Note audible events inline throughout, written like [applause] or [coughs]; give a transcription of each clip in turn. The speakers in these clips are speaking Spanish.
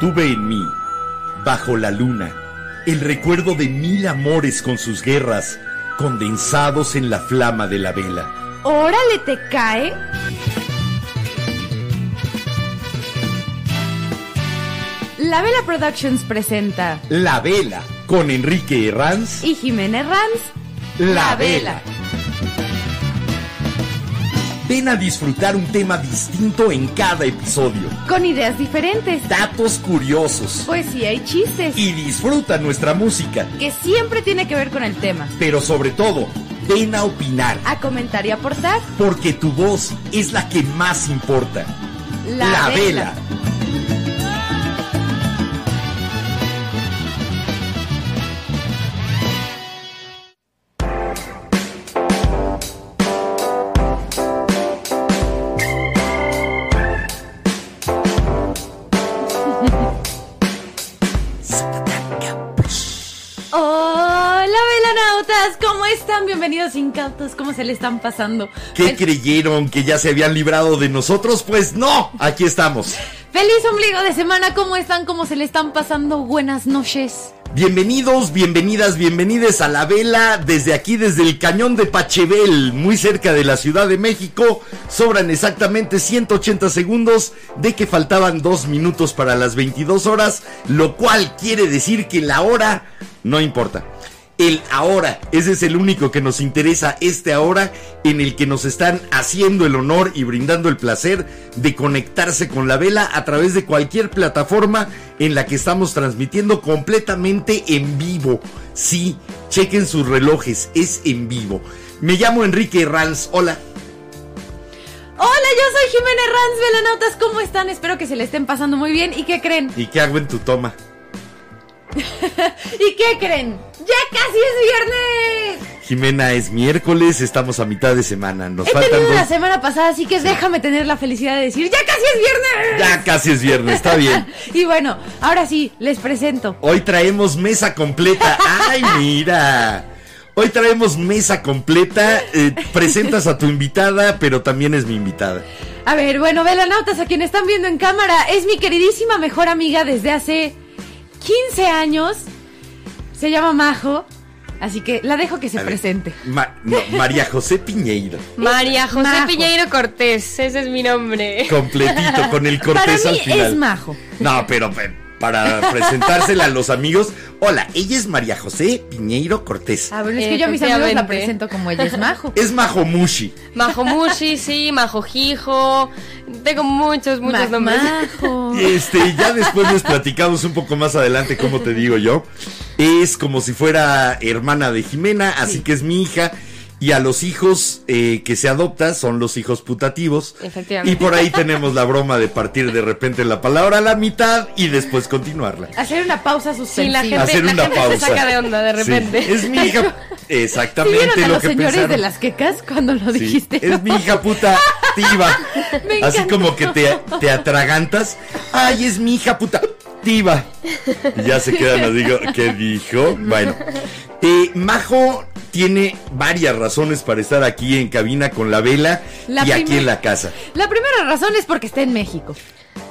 Tuve en mí, bajo la luna, el recuerdo de mil amores con sus guerras, condensados en la flama de la vela. ¡Órale, te cae! La Vela Productions presenta La Vela, con Enrique Herranz. y Jiménez Ranz. La Vela. Ven a disfrutar un tema distinto en cada episodio. Con ideas diferentes, Datos curiosos. poesía y chistes, Y disfruta nuestra música. que siempre tiene que ver con el tema. Pero sobre todo, ven a opinar. A comentar y aportar. Porque tu voz es la que más importa. La, Vela. Están? Bienvenidos incautos, ¿cómo se le están pasando? ¿Qué creyeron que ya se habían librado de nosotros? Pues no, aquí estamos. Feliz ombligo de semana, ¿cómo están? ¿Cómo se le están pasando? Buenas noches. Bienvenidos, bienvenidas, bienvenides a la vela desde aquí, desde el cañón de Pachebel, muy cerca de la Ciudad de México. Sobran exactamente 180 segundos de que faltaban dos minutos para las 22 horas, lo cual quiere decir que la hora no importa. El ahora, ese es el único que nos interesa, este ahora en el que nos están haciendo el honor y brindando el placer de conectarse con la vela a través de cualquier plataforma en la que estamos transmitiendo completamente en vivo. Sí, chequen sus relojes, es en vivo. Me llamo Enrique Ranz, hola. Hola, yo soy Jiménez Ranz, velanautas, ¿cómo están? Espero que se le estén pasando muy bien. ¿Y qué creen? ¿Y qué hago en tu toma? [laughs] ¿Y qué creen? ¡Ya casi es viernes! Jimena, es miércoles, estamos a mitad de semana, nos He faltan tenido la dos... semana pasada, así que déjame tener la felicidad de decir, ¡ya casi es viernes! Ya casi es viernes, está bien. [laughs] Y bueno, ahora sí, les presento. Hoy traemos mesa completa. ¡Ay, mira! Hoy traemos mesa completa. eh, presentas a tu invitada, pero también es mi invitada. A ver, bueno, velanautas, a quien están viendo en cámara, es mi queridísima mejor amiga desde hace 15 años. Se llama Majo, así que la dejo que se ver, presente. Ma- no, María José Piñeiro. María José Majo. Piñeiro Cortés, ese es mi nombre. Completito, con el Para cortés al mí final. es Majo. No, pero pe- para [laughs] presentársela a los amigos. Hola, ella es María José Piñeiro Cortés. Ah, bueno, es que yo a mis amigos la presento como ella es Majo. Es Majomushi. Majo Mushi, sí, Majo Jijo. Tengo muchos, muchos Ma- nombres. Majo. Este, ya después les platicamos un poco más adelante, como te digo yo. Es como si fuera hermana de Jimena, así que es mi hija. Y a los hijos eh, que se adopta son los hijos putativos. Efectivamente. Y por ahí tenemos la broma de partir de repente la palabra a la mitad y después continuarla. Hacer una pausa Sí, suspensiva. la gente, Hacer la una gente pausa. se saca de onda de repente. Sí, es mi hija. [laughs] ¿Sí Exactamente vieron a lo los que señores pensaron. de las quecas cuando lo Sí, dijiste? Es mi hija puta tiva. [laughs] Me Así como que te, te atragantas. Ay, es mi hija puta tiva. Y ya se quedan, les digo, ¿qué dijo? Bueno, eh, Majo tiene varias razones para estar aquí en cabina con la vela La y aquí en la casa. La primera razón es porque está en México.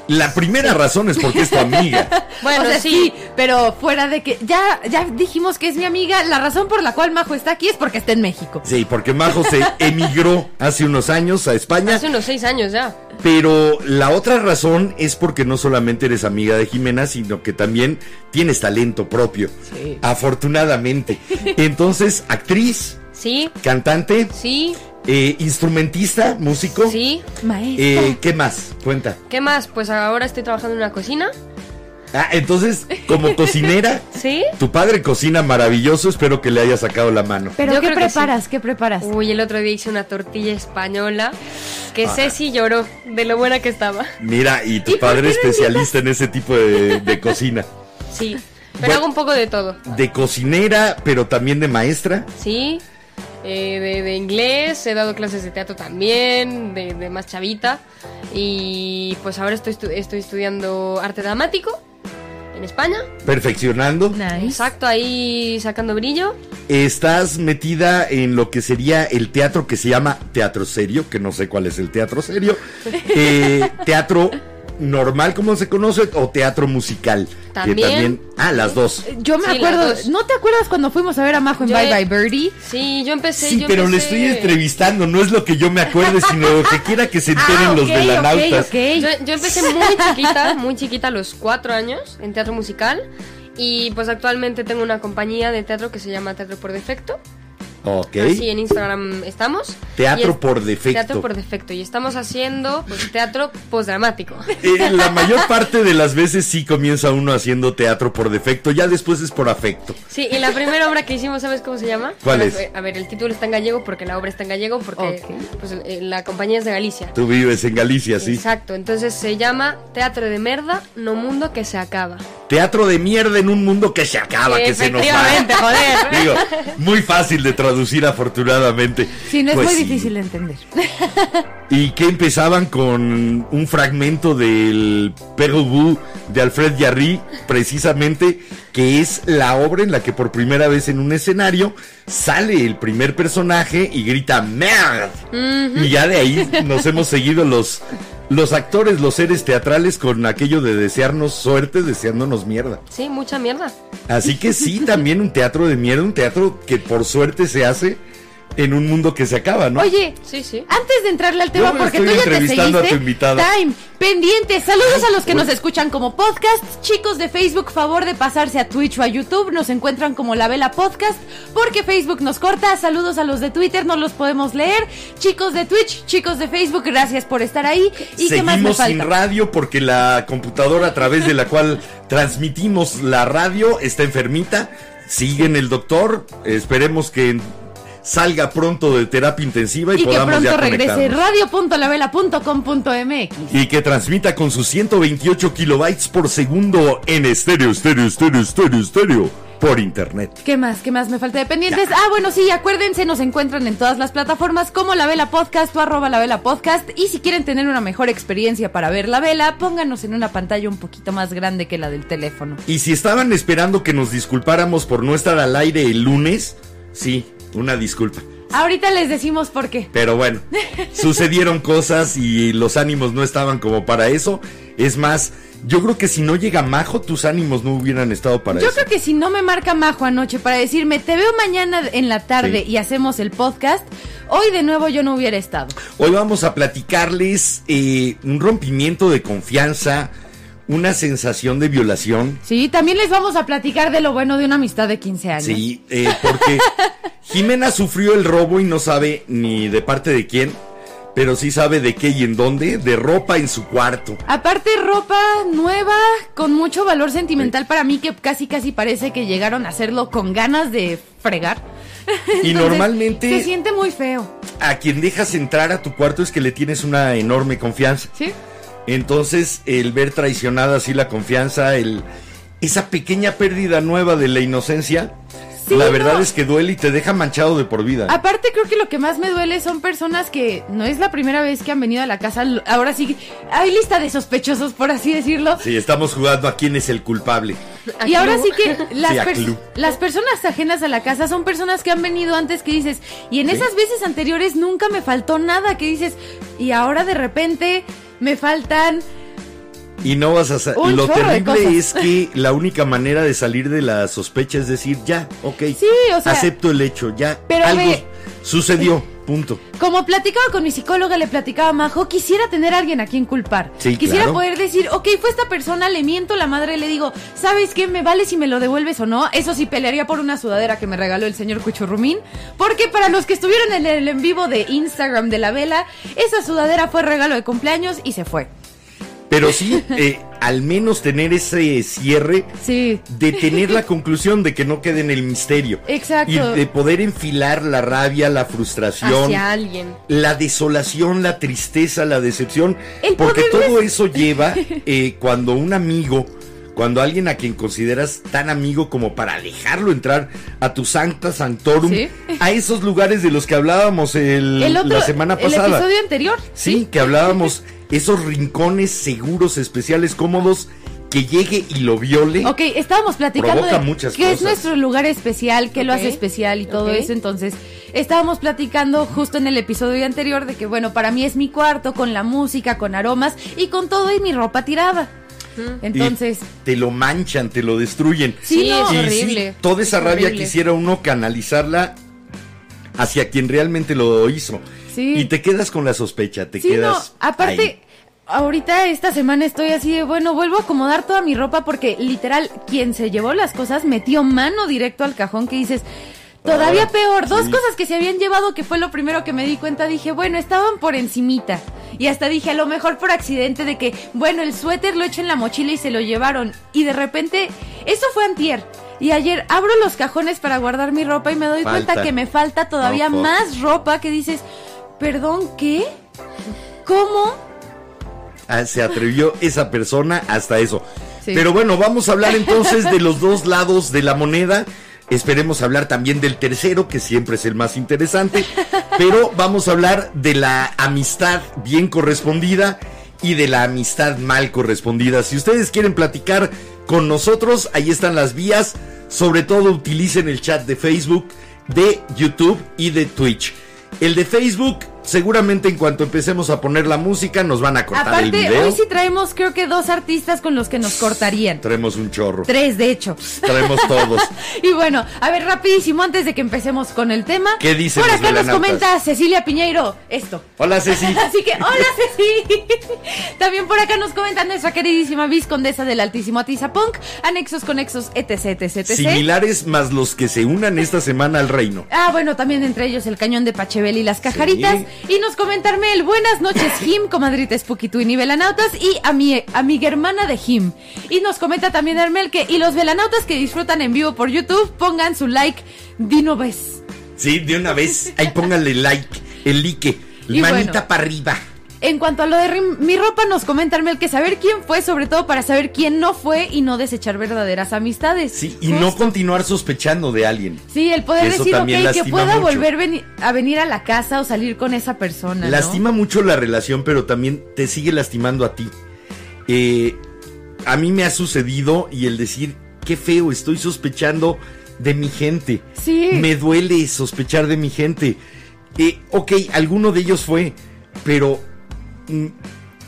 La primera razón es porque es tu amiga. [laughs] Bueno, o sea, sí. sí, pero fuera de que ya, ya dijimos que es mi amiga, la razón por la cual Majo está aquí es porque está en México. Sí, porque Majo se emigró hace unos años a España. Hace unos seis años ya. Pero la otra razón es porque no solamente eres amiga de Jimena, sino que también tienes talento propio. Sí. Afortunadamente. Entonces, actriz, Sí, cantante, sí, eh, instrumentista, músico. sí. Maestra. Eh, ¿Qué más? Cuenta. ¿Qué más? Pues ahora estoy trabajando en una cocina. Ah, entonces, como [laughs] cocinera, ¿Sí? tu padre cocina maravilloso, espero que le haya sacado la mano. pero yo ¿qué preparas? ¿Qué preparas? Uy, el otro día hice una tortilla española que Ah. Ceci lloró de lo buena que estaba. Mira, y tu [laughs] ¿Y padre especialista en ese tipo de, de cocina. Sí, pero Bueno. hago un poco de todo. De cocinera, pero también de maestra. Sí, eh, de, de inglés, he dado clases de teatro también, de, de más chavita. Y pues ahora estoy, estu- estoy estudiando arte dramático en España. Perfeccionando. Nice. Exacto, ahí sacando brillo. Estás metida en lo que sería el teatro que se llama teatro serio, que no sé cuál es el teatro serio. [laughs] Eh, teatro normal como se conoce o teatro musical. Que También. ah, las dos. Yo me Sí, acuerdo. ¿no te acuerdas cuando fuimos a ver a Majo en Yo Bye Bye Birdie? Sí, yo empecé. Sí, yo pero le estoy entrevistando, no es lo que yo me acuerde, sino lo que quiera que se enteren Ah, los ok, velanautas. ok, ok. Yo, yo empecé muy chiquita, muy chiquita, a los cuatro años, en teatro musical. Y pues actualmente tengo una compañía de teatro que se llama Teatro por Defecto. Ok. Así en Instagram estamos. Teatro es- por defecto. Teatro por defecto. Y estamos haciendo pues, teatro postdramático. [laughs] Eh, la mayor parte de las veces sí comienza uno haciendo teatro por defecto, ya después es por afecto. Sí, y la primera obra que hicimos, ¿sabes cómo se llama? ¿Cuál es? A ver, el título está en gallego porque la obra está en gallego porque pues, eh, la compañía es de Galicia. Tú vives en Galicia, sí. Exacto, entonces se llama Teatro de Merda, no mundo que se acaba. Teatro de mierda en un mundo que se acaba, que se nos va. Joder. [laughs] Digo, muy fácil de traducir afortunadamente. Sí, no es Pues muy sí. difícil de entender. Y que empezaban con un fragmento del Perro Bu de Alfred Jarry, precisamente, que es la obra en la que por primera vez en un escenario sale el primer personaje y grita ¡Merd! Y ya de ahí nos hemos seguido los, los actores, los seres teatrales con aquello de desearnos suerte, deseándonos mierda. Sí, mucha mierda. Así que sí, también un teatro de mierda, un teatro que por suerte se hace en un mundo que se acaba, ¿no? Oye, Sí, sí. Antes de entrarle al tema, Yo porque estoy tú ya te a seguiste. tu invitada. Time, pendientes. Saludos a los que Uy. nos escuchan como podcast. Chicos de Facebook, favor de pasarse a Twitch o a YouTube. Nos encuentran como La Vela Podcast, porque Facebook nos corta. Saludos a los de Twitter, no los podemos leer. Chicos de Twitch, chicos de Facebook, gracias por estar ahí. ¿Y qué más me Seguimos sin falta? radio porque la computadora a través de la [laughs] cual transmitimos la radio está enfermita. Sigue en el doctor. Esperemos que salga pronto de terapia intensiva y, Y que podamos pronto ya regrese radio.lavela.com.mx. Y que transmita con sus 128 kilobytes por segundo en estéreo, estéreo, estéreo, estéreo, estéreo por internet. ¿Qué más? ¿Qué más me falta de pendientes? Ah, bueno, sí, acuérdense, nos encuentran en todas las plataformas como La Vela Podcast o arroba La Vela Podcast. Y si quieren tener una mejor experiencia para ver La Vela, pónganos en una pantalla un poquito más grande que la del teléfono. Y si estaban esperando que nos disculpáramos por no estar al aire el lunes, sí, una disculpa. Ahorita les decimos por qué. Pero bueno, [laughs] sucedieron cosas y los ánimos no estaban como para eso. Es más, yo creo que si no llega Majo, tus ánimos no hubieran estado para Yo eso. creo que si no me marca Majo anoche para decirme, te veo mañana en la tarde Sí. y hacemos el podcast, hoy de nuevo yo no hubiera estado. Hoy vamos a platicarles eh, un rompimiento de confianza, una sensación de violación. Sí, también les vamos a platicar de lo bueno de una amistad de 15 años. Sí, eh, porque Jimena sufrió el robo y no sabe ni de parte de quién, pero sí sabe de qué y en dónde, de ropa en su cuarto. Aparte, ropa nueva, con mucho valor sentimental para mí, que casi casi parece que llegaron a hacerlo con ganas de fregar. Y normalmente- Se siente muy feo, A quien dejas entrar a tu cuarto es que le tienes una enorme confianza. ¿sí? Entonces, el ver traicionada así la confianza, el esa pequeña pérdida nueva de la inocencia, Sí, la no. verdad es que duele y te deja manchado de por vida. Aparte, creo que lo que más me duele son personas que no es la primera vez que han venido a la casa. Ahora sí, hay lista de sospechosos, por así decirlo. Sí, estamos jugando a quién es el culpable. Y ahora sí que Sí, las personas ajenas a la casa son personas que han venido antes que dices, y en esas veces anteriores nunca me faltó nada, que dices, y ahora de repente me faltan... Y no vas a Lo terrible es que la única manera de salir de la sospecha es decir, ya, ok. Sí, o sea, acepto el hecho, ya. pero algo sucedió, punto. Como platicaba con mi psicóloga, le platicaba a Majo, quisiera tener a alguien a quien culpar. Sí, quisiera claro. poder decir, ok, fue esta persona, le miento la madre, le digo, ¿sabes qué? Me vale si me lo devuelves o no. Eso sí, pelearía por una sudadera que me regaló el señor Cuchurrumín. Porque para los que estuvieron en el en vivo de Instagram de la vela, esa sudadera fue regalo de cumpleaños y se fue. Pero sí, eh, al menos tener ese cierre Sí. de tener la conclusión de que no quede en el misterio. Exacto. Y de poder enfilar la rabia, la frustración, Hacia alguien. la desolación, la tristeza, la decepción. El porque todo eso lleva [laughs] eh, cuando un amigo, cuando alguien a quien consideras tan amigo como para dejarlo entrar a tu Sancta Sanctorum, Sí. a esos lugares de los que hablábamos el- El otro, la semana el pasada. episodio anterior. Sí, que hablábamos [laughs] esos rincones seguros, especiales, cómodos que llegue y lo viole. Ok, estábamos platicando Provoca de muchas qué es cosas. nuestro lugar especial, qué lo hace especial y todo eso. Entonces, estábamos platicando justo en el episodio anterior de que, bueno, para mí es mi cuarto con la música, con aromas y con todo y mi ropa tirada. Y Entonces, te lo manchan, te lo destruyen. Sí, no. es Y horrible. sí, toda esa Es rabia horrible. quisiera uno canalizarla hacia quien realmente lo hizo. Sí. Y te quedas con la sospecha, te sí, no, quedas. aparte, ahí. ahorita esta semana estoy así de, bueno, vuelvo a acomodar toda mi ropa porque literal, quien se llevó las cosas metió mano directo al cajón que dices... Todavía Ah, peor, dos sí. cosas que se habían llevado que fue lo primero que me di cuenta, dije, bueno, estaban por encimita. Y hasta dije, a lo mejor por accidente de que, bueno, el suéter lo eché en la mochila y se lo llevaron. Y de repente, eso fue antier. Y ayer abro los cajones para guardar mi ropa y me doy Falta. cuenta que me falta todavía No, más ropa que dices, perdón, ¿qué? ¿Cómo? Ah, se atrevió esa persona hasta eso. Sí. Pero bueno, vamos a hablar entonces de los dos lados de la moneda. Esperemos hablar también del tercero, que siempre es el más interesante. Pero vamos a hablar de la amistad bien correspondida y de la amistad mal correspondida. Si ustedes quieren platicar con nosotros, ahí están las vías. Sobre todo utilicen el chat de Facebook, de YouTube y de Twitch. El de Facebook, seguramente en cuanto empecemos a poner la música, nos van a cortar el Aparte, video. hoy sí traemos creo que dos artistas con los que nos cortarían. Traemos un chorro. Tres, de hecho. Traemos todos. [laughs] Y bueno, a ver, rapidísimo, antes de que empecemos con el tema. ¿Qué dicen Por acá nos comenta Cecilia Piñeiro esto. Hola, Ceci. [laughs] Así que, hola Ceci. [laughs] También por acá nos comenta nuestra queridísima viscondesa del Altísimo Atizapunk, anexos, conexos, etc, etc, etc. Similares más los que se unan esta semana al reino. Ah, bueno, también entre ellos el cañón de Pachebel y las cajaritas. Y nos comentarme el buenas noches, Jim, comadrita Spooky Twin y Velanautas. Y a mi amiga hermana de Jim. Y nos comenta también Hermel que, y los Velanautas que disfrutan en vivo por YouTube, pongan su like de una vez. Sí, de una vez. Ahí póngale like, el like, manita bueno. para arriba. En cuanto a lo de mi ropa, nos comenta Hermel que saber quién fue, sobre todo para saber quién no fue y no desechar verdaderas amistades. Sí, y no continuar sospechando de alguien. Sí, el poder Eso decir, ok, que pueda mucho. volver veni- a venir a la casa o salir con esa persona. ¿no? Lastima mucho la relación, pero también te sigue lastimando a ti. Eh, a mí me ha sucedido y el decir, qué feo, estoy sospechando de mi gente. Sí. Me duele sospechar de mi gente. Eh, ok, alguno de ellos fue, pero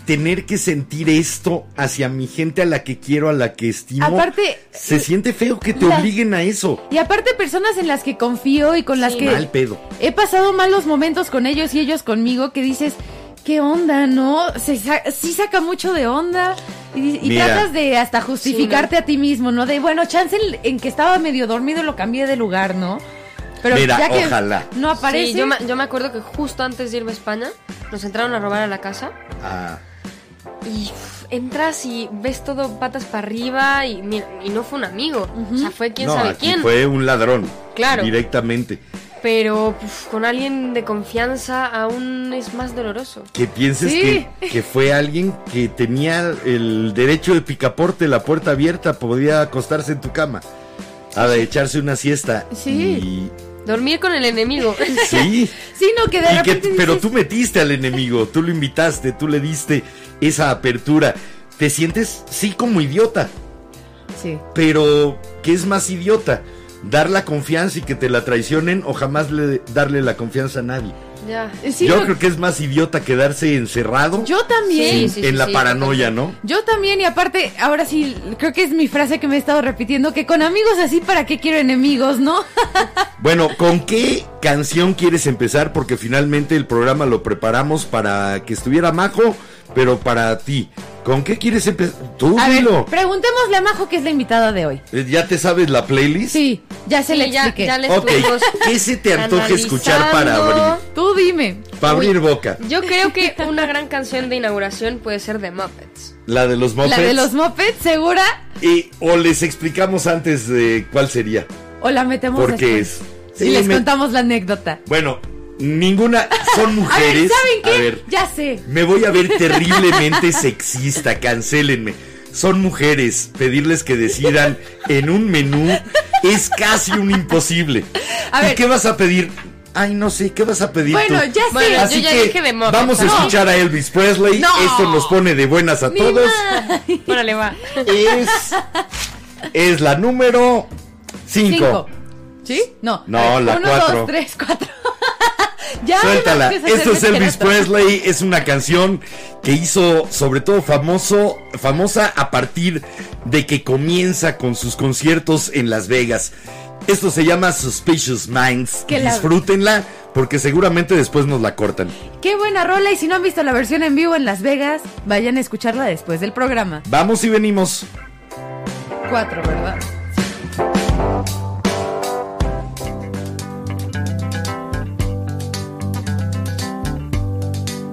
tener que sentir esto hacia mi gente a la que quiero, a la que estimo, Aparte, se siente feo que te la- obliguen a eso. Y aparte personas en las que confío y con las que Mal pedo. he pasado malos momentos con ellos y ellos conmigo que dices, ¿qué onda, no? Se sa- sí saca mucho de onda y, tratas de hasta justificarte a ti mismo, ¿no? De, bueno, chance en, en que estaba medio dormido lo cambié de lugar, ¿no? Pero Mira, ya que ojalá. no aparece... Sí, yo me, yo me acuerdo que justo antes de irme a España, nos entraron a robar a la casa. Ah, Y entras y ves todo patas para arriba y, mira, y no fue un amigo. O sea, fue quién no, sabe aquí quién. fue un ladrón. Claro. Directamente. Pero uf, con alguien de confianza aún es más doloroso. Que pienses Sí. que, que fue alguien que tenía el derecho de picaporte, la puerta abierta, podía acostarse en tu cama. A de echarse una siesta. Sí. Dormir con el enemigo. Sí. [laughs] Sí, no, que de que- pero tú metiste al enemigo, tú lo invitaste, tú le diste esa apertura. Te sientes, sí, como idiota, Sí. pero ¿qué es más idiota? Dar la confianza y que te la traicionen o jamás le, darle la confianza a nadie. Ya. Sí, Yo creo que es más idiota quedarse encerrado yo también. en, Sí, sí, en sí, la sí, paranoia, ¿no? Yo también, y aparte, ahora sí, creo que es mi frase que me he estado repitiendo, que con amigos así, ¿para qué quiero enemigos, no? [laughs] Bueno, ¿con qué canción quieres empezar? Porque finalmente el programa lo preparamos para que estuviera Majo, pero para ti. ¿Con qué quieres empezar? Tú A ver, dilo. preguntémosle a Majo, que es la invitada de hoy. Eh, ¿Ya te sabes la playlist? Sí, ya se Sí, le ya, expliqué. ya le Ok, estuvimos ¿qué se te antoja escuchar para abrir? Tú dime. Para abrir boca. Yo creo que una gran canción de inauguración puede ser de Muppets. La de los Muppets. La de los mopeds, ¿segura? Y, o les explicamos antes de cuál sería. ¿O la metemos Porque después? es. Y Sí, les me- contamos la anécdota. Bueno, ninguna. Son [laughs] A ver, mujeres. ¿saben qué? A ver, Ya sé. me voy a ver terriblemente sexista. Cancélenme. Son mujeres. Pedirles que decidan en un menú es casi un imposible. A ¿Y ver. qué vas a pedir? Ay, no sé, ¿qué vas a pedir Bueno, tú? ya sé. Bueno, Así yo ya que dije de Muppets. vamos a No. escuchar a Elvis Presley. No. Esto nos pone de buenas a todos. Órale, va. Es, es la número 5. Cinco. ¿Sí? No. No, A ver, la uno, cuatro. dos, tres, cuatro. [laughs] ya. Suéltala. Esto es Elvis. Presley. Es una canción que hizo sobre todo famoso, famosa a partir de que comienza con sus conciertos en Las Vegas. Esto se llama Suspicious Minds. Que Disfrútenla porque seguramente después nos la cortan. Qué buena rola. Y si no han visto la versión en vivo en Las Vegas, vayan a escucharla después del programa. Vamos y venimos. Cuatro, ¿verdad?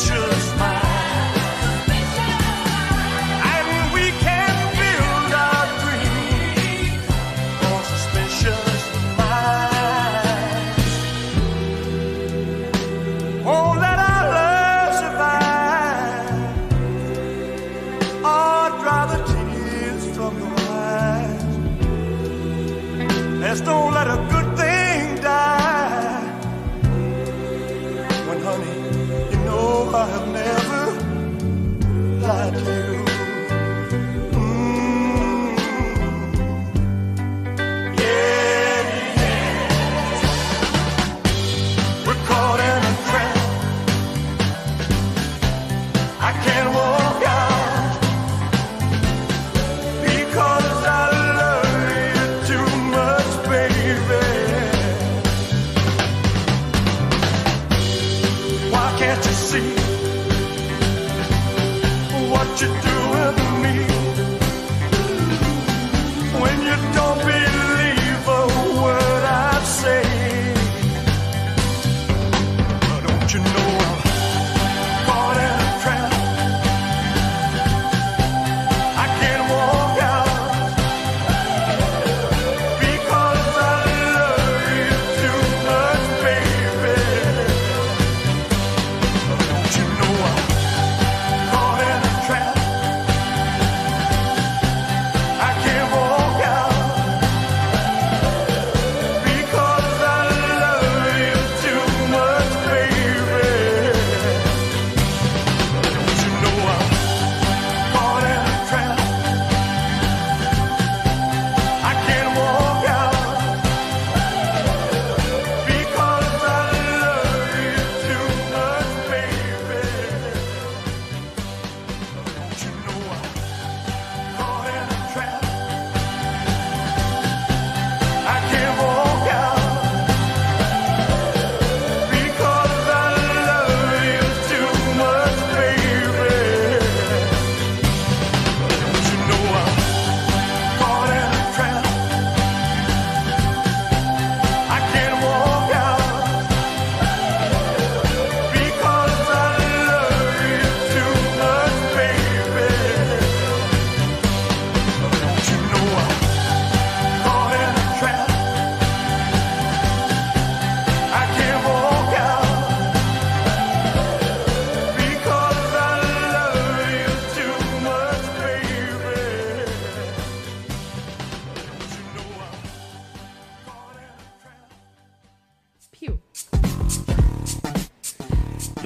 suspicious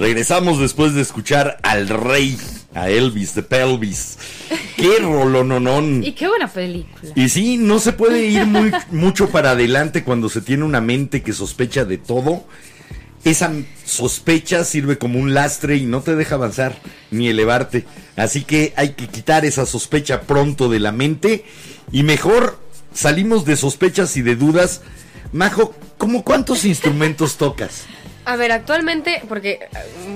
Regresamos después de escuchar al rey, a Elvis de Pelvis. Qué rolononón. Y qué buena película. Y sí, no se puede ir muy, mucho para adelante cuando se tiene una mente que sospecha de todo. Esa sospecha sirve como un lastre y no te deja avanzar ni elevarte. Así que hay que quitar esa sospecha pronto de la mente y mejor salimos de sospechas y de dudas. Majo, ¿cómo cuántos instrumentos tocas? A ver, actualmente, porque eh,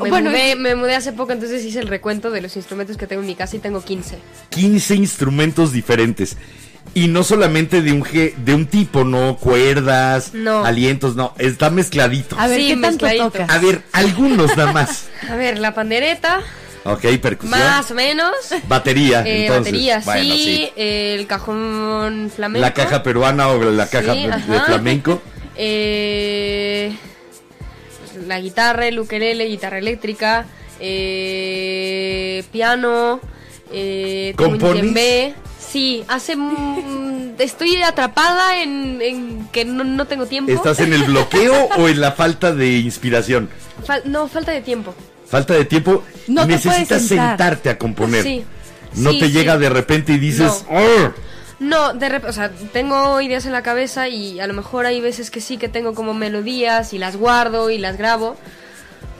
me, Bueno, mudé, me mudé hace poco, entonces hice el recuento de los instrumentos que tengo en mi casa y tengo 15. 15 instrumentos diferentes. Y no solamente de un, ge- de un tipo, no cuerdas, No. alientos, no, está mezcladito. A ver, Sí, ¿qué tanto tocas? A ver, algunos nada más. [laughs] A ver, la pandereta, Ok, percusión. más o menos. Batería, Eh, entonces. batería, Bueno, sí. El cajón flamenco. La caja peruana o la caja Sí, de- ajá. flamenco. [laughs] Eh, la guitarra, el ukelele, guitarra eléctrica, eh, piano, eh. Sí, hace... mm, [laughs] estoy atrapada en, en que no, no tengo tiempo. ¿Estás en el bloqueo o en la falta de inspiración? Fal- no, falta de tiempo. Falta de tiempo. No necesitas sentar. sentarte a componer. Sí. No Sí, te sí. llega de repente y dices. No, de repente, o sea, tengo ideas en la cabeza y a lo mejor hay veces que sí que tengo como melodías y las guardo y las grabo,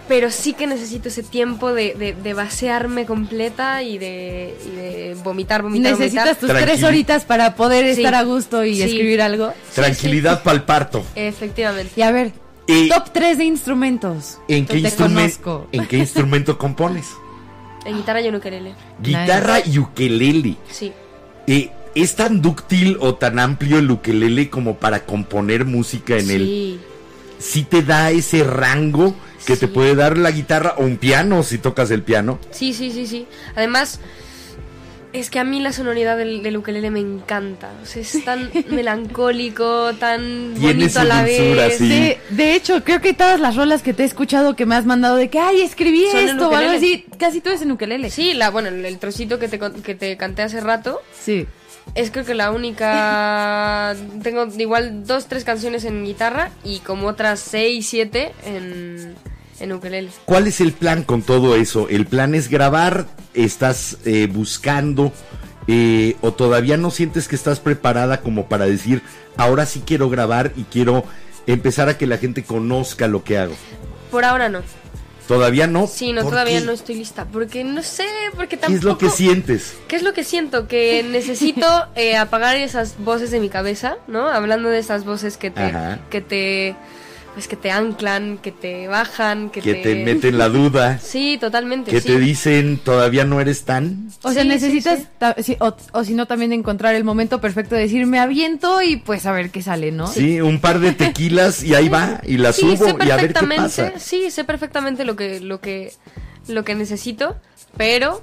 pero sí que necesito ese tiempo de, de, de vaciarme completa y de, y de vomitar, vomitar, Necesitas vomitar. tus tres horitas para poder Sí. estar a gusto y Sí. escribir algo. tranquilidad para el parto. Efectivamente. Y a ver, Y- top 3 de instrumentos. ¿En qué, instrumento, conozco. ¿En qué instrumento compones? En guitarra y en ukelele. Guitarra y ukelele. Sí. Eh, ¿Es tan dúctil o tan amplio el ukelele como para componer música en él? sí. ¿Sí te da ese rango que te puede dar la guitarra o un piano si tocas el piano? Sí, sí, sí, sí. Además, es que a mí la sonoridad del, del ukelele me encanta. O sea, es tan [laughs] melancólico, tan Tiene bonito su a la dulzura, vez. sí. De, de hecho, creo que todas las rolas que te he escuchado que me has mandado de que, ay, escribí Son esto o algo ukelele. así, casi todo es en ukelele. Sí, la, bueno, el, trocito que te, que te canté hace rato Sí. Es creo que la única... [laughs] Tengo igual dos, tres canciones en guitarra y como otras seis, siete en, en ukelele. ¿Cuál es el plan con todo eso? ¿El plan es grabar? ¿Estás eh, buscando? eh, ¿O todavía no sientes que estás preparada como para decir, ahora sí quiero grabar y quiero empezar a que la gente conozca lo que hago? Por ahora no. ¿Todavía no? Sí, no, ¿Por todavía qué? no estoy lista. Porque no sé, porque ¿Qué tampoco... es lo que sientes? ¿Qué es lo que siento? Que [laughs] necesito eh, apagar esas voces de mi cabeza, ¿no? Hablando de esas voces que te, Ajá. que te, pues que te anclan, que te bajan, que, Que te meten la duda, Sí, totalmente. que sí. te dicen, todavía no eres tan... O sea, Sí, necesitas, sí. ta- sí, o, o si no, también encontrar el momento perfecto de decir, me aviento y pues a ver qué sale, ¿no? Sí, un par de tequilas y ahí va, y la subo y a ver qué perfectamente, pasa. sí, sé perfectamente lo que, lo que, lo que necesito, pero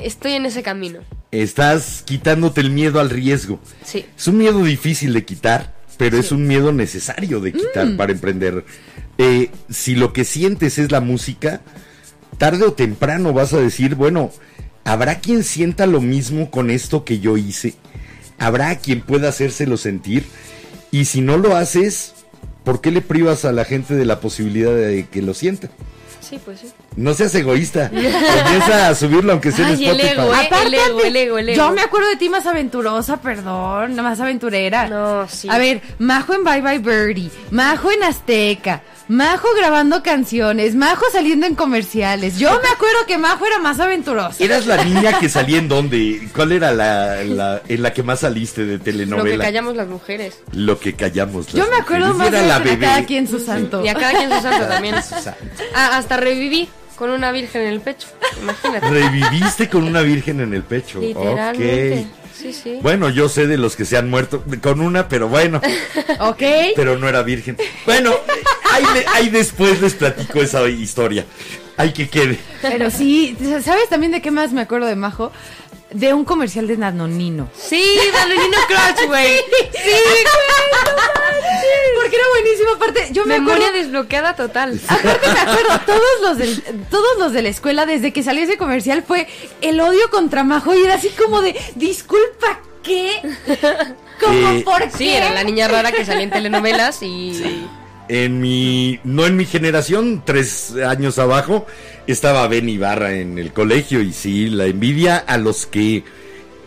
estoy en ese camino. Estás quitándote el miedo al riesgo. Sí. Es un miedo difícil de quitar, pero es un miedo necesario de quitar Mm. para emprender. Eh, si lo que sientes es la música, tarde o temprano vas a decir, bueno, ¿habrá quien sienta lo mismo con esto que yo hice? ¿Habrá quien pueda hacérselo sentir? Y si no lo haces, ¿por qué le privas a la gente de la posibilidad de que lo sienta? Sí, pues sí. No seas egoísta. [laughs] Comienza a subirlo aunque sea en Ay, el Spotify. ego, ¿eh? Aparte, el ego, el ego, el ego. Yo me acuerdo de ti más aventurosa, perdón, más aventurera. No, sí. A ver, Majo en Bye Bye Birdie, Majo en Azteca, Majo grabando canciones, Majo saliendo en comerciales. Yo me acuerdo que Majo era más aventurosa. ¿Eras la niña que [laughs] salía en dónde? ¿Cuál era la, la- en la que más saliste de Lo telenovela? que callamos las mujeres. Lo que callamos. Yo las me acuerdo mujeres. más Era de la bebé. cada quien su santo. Y a cada quien su santo también. Susana. Ah, hasta reviví con una virgen en el pecho. Imagínate. Reviviste con una virgen en el pecho. Literalmente. Ok. Sí, sí. Bueno, yo sé de los que se han muerto con una, pero bueno, [laughs] ¿Ok? pero no era virgen. Bueno, ahí, le- ahí después les platico esa historia. Hay que quede. Pero sí, ¿sabes también de qué más me acuerdo de Majo? De un comercial de Nanonino. Sí, Danonino Crush, [laughs] güey. Sí, Porque era buenísimo. Aparte, yo me Memoria acuerdo. desbloqueada total. Aparte me acuerdo, todos los, del, todos los de la escuela, desde que salió ese comercial, fue el odio contra Majo y era así como de, disculpa, ¿qué? Como, Eh, ¿por qué? Sí, era la niña rara que salía en telenovelas y. En mi, no en mi generación, tres años abajo, estaba Ben Ibarra en el colegio y sí, la envidia a los que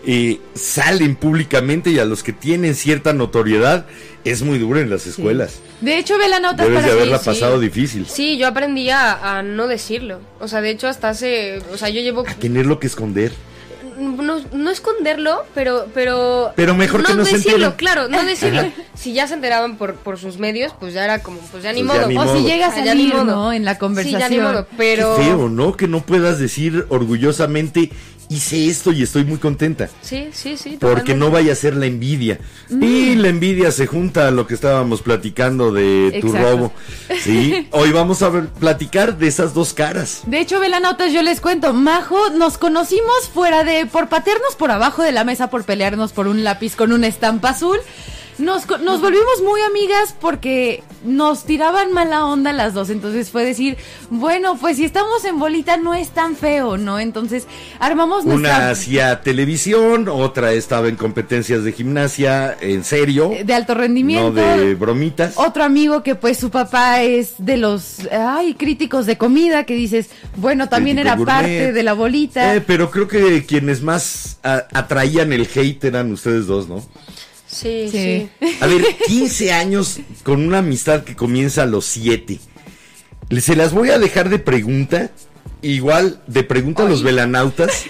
eh, salen públicamente y a los que tienen cierta notoriedad es muy dura en las escuelas. De hecho, ve la nota Debes para de haberla sí. pasado difícil. Sí, yo aprendí a, a no decirlo. O sea, de hecho, hasta hace. O sea, yo llevo. A tener lo que esconder. No, no esconderlo, pero. Pero, Pero mejor que no se decirlo, enteren. claro, no decirlo. Ajá. Si ya se enteraban por, por sus medios, pues ya era como, pues ya ni Pues ya modo. ni O modo. si llega a Ah, ya ni salir. ¿no? En la Sí, conversación. ya ni modo, pero. Qué feo, ¿no? Que no puedas decir orgullosamente, hice esto y estoy muy contenta. Sí, sí, sí. Porque no vaya a ser la envidia. Mm. Y la envidia se junta a lo que estábamos platicando de tu robo. Sí, [laughs] hoy vamos a ver- platicar de esas dos caras. De hecho, ve la nota, yo les cuento. Majo, nos conocimos fuera de. por patearnos por abajo de la mesa por pelearnos por un lápiz con una estampa azul. Nos, nos volvimos muy amigas porque nos tiraban mala onda las dos. Entonces fue decir, bueno, pues si estamos en bolita no es tan feo, ¿no? Entonces armamos Una nuestra. hacía televisión, otra estaba en competencias de gimnasia, en serio, de alto rendimiento. no de bromitas. Otro amigo que pues su papá es de los ay críticos de comida que dices, bueno, también Crítico era gourmet. parte de la bolita. Eh, pero creo que quienes más a- atraían el hate eran ustedes dos, ¿no? Sí, Sí. sí. A ver, 15 años con una amistad que comienza a los 7. Se las voy a dejar de pregunta. Igual, de pregunta a los velanautas.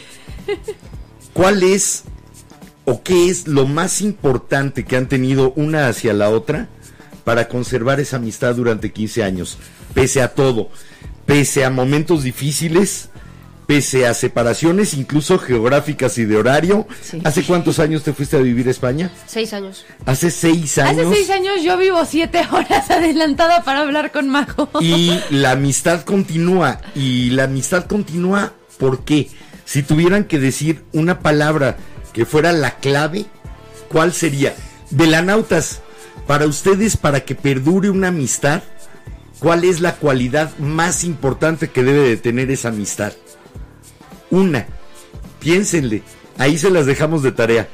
¿Cuál es o qué es lo más importante que han tenido una hacia la otra para conservar esa amistad durante 15 años? Pese a todo, pese a momentos difíciles, pese a separaciones, incluso geográficas y de horario. Sí. ¿Hace cuántos años te fuiste a vivir a España? Seis años. Hace seis años. Hace seis años yo vivo siete horas adelantada para hablar con Majo. Y [laughs] la amistad continúa. Y la amistad continúa, ¿por qué? Si tuvieran que decir una palabra que fuera la clave, ¿cuál sería? Velanautas, para ustedes, para que perdure una amistad, ¿cuál es la cualidad más importante que debe de tener esa amistad? Una. Piénsenle. Ahí se las dejamos de tarea.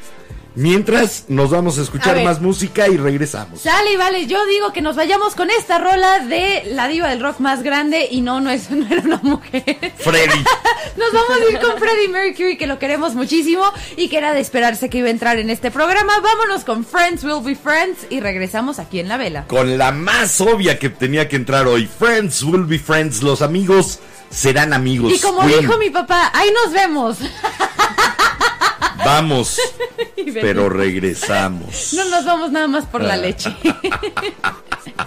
Mientras nos vamos a escuchar más música y regresamos. Sale y vale, yo digo que nos vayamos con esta rola de la diva del rock más grande y no, no, es, [laughs] no era una mujer. Freddy. [laughs] Nos vamos a ir con Freddie Mercury, que lo queremos muchísimo y que era de esperarse que iba a entrar en este programa. Vámonos con Friends Will Be Friends y regresamos aquí en la vela. con la más obvia que tenía que entrar hoy. Friends will be friends. Los amigos serán amigos. Y como Queen, dijo mi papá, ahí nos vemos. [laughs] Vamos, [laughs] pero regresamos. No nos vamos nada más por la leche. [laughs]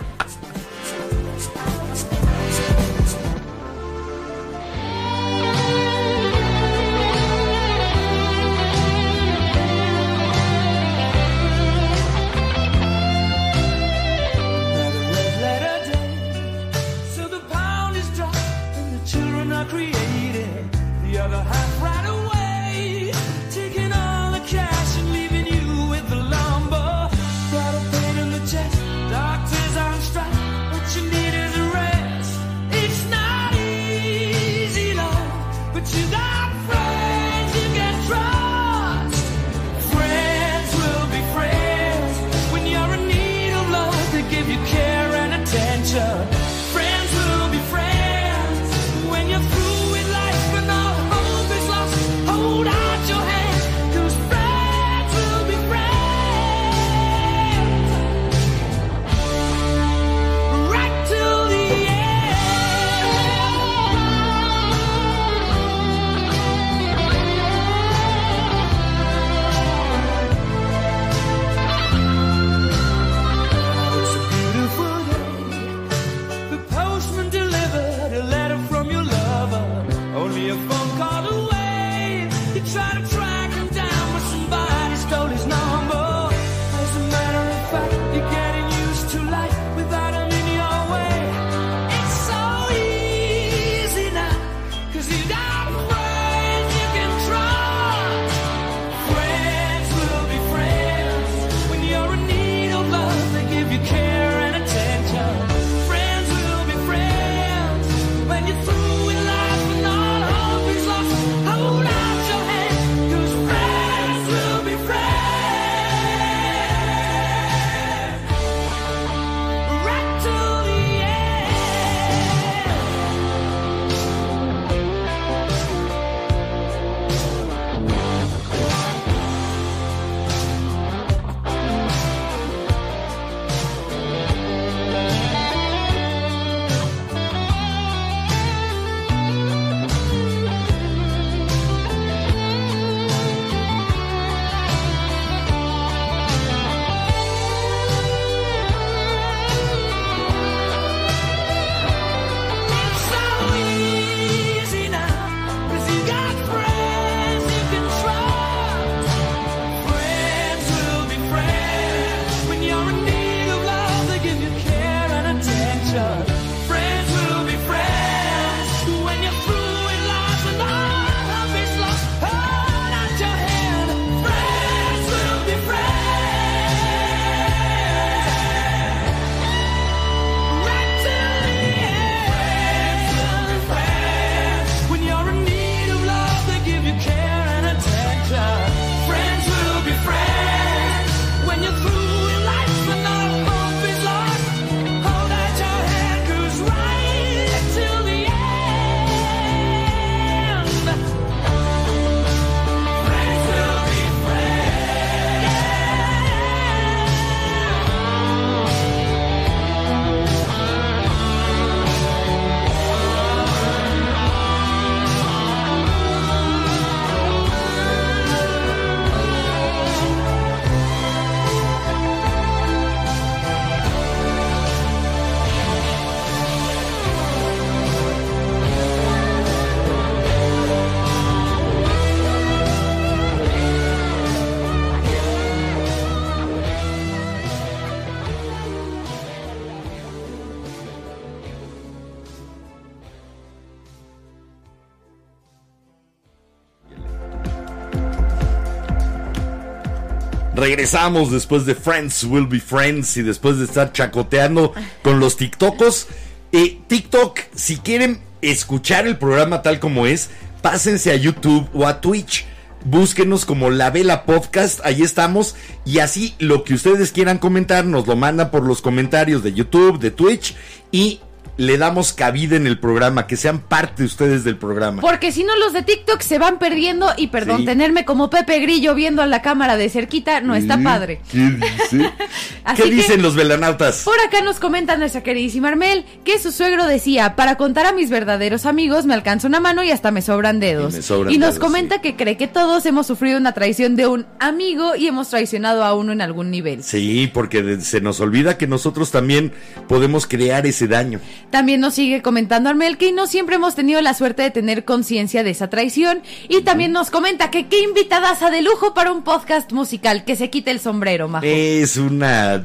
Regresamos después de Friends Will Be Friends y después de estar chacoteando con los TikTokos. Eh, TikTok, si quieren escuchar el programa tal como es, pásense a YouTube o a Twitch. Búsquenos como La Vela Podcast, ahí estamos. Y así lo que ustedes quieran comentar, nos lo mandan por los comentarios de YouTube, de Twitch. Y le damos cabida en el programa, que sean parte ustedes del programa. Porque si no, los de TikTok se van perdiendo. Y perdón, Sí. tenerme como Pepe Grillo viendo a la cámara de cerquita no está padre. ¿Qué dice? [laughs] Así ¿Qué que- dicen los velanautas? Por acá nos comenta nuestra queridísima Armel que su suegro decía, para contar a mis verdaderos amigos me alcanza una mano y hasta me sobran dedos. Y me sobran Y nos dedos, comenta que cree que todos hemos sufrido una traición de un amigo y hemos traicionado a uno en algún nivel. Sí, porque de- se nos olvida que nosotros también podemos crear ese daño. También nos sigue comentando Armel que no siempre hemos tenido la suerte de tener conciencia de esa traición. Y también nos comenta que qué invitadaza de lujo para un podcast musical, que se quite el sombrero, majo. Es una...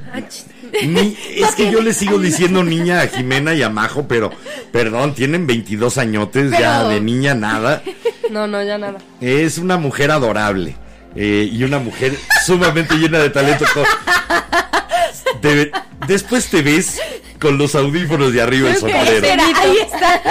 Ni- [laughs] es que yo le sigo diciendo niña a Jimena y a Majo, pero perdón, tienen 22 añotes ya de niña nada. [laughs] No, no, ya nada. Es una mujer adorable eh, y una mujer sumamente llena de talento. [laughs] Te- después te ves con los audífonos de arriba el sombrero. Ahí está.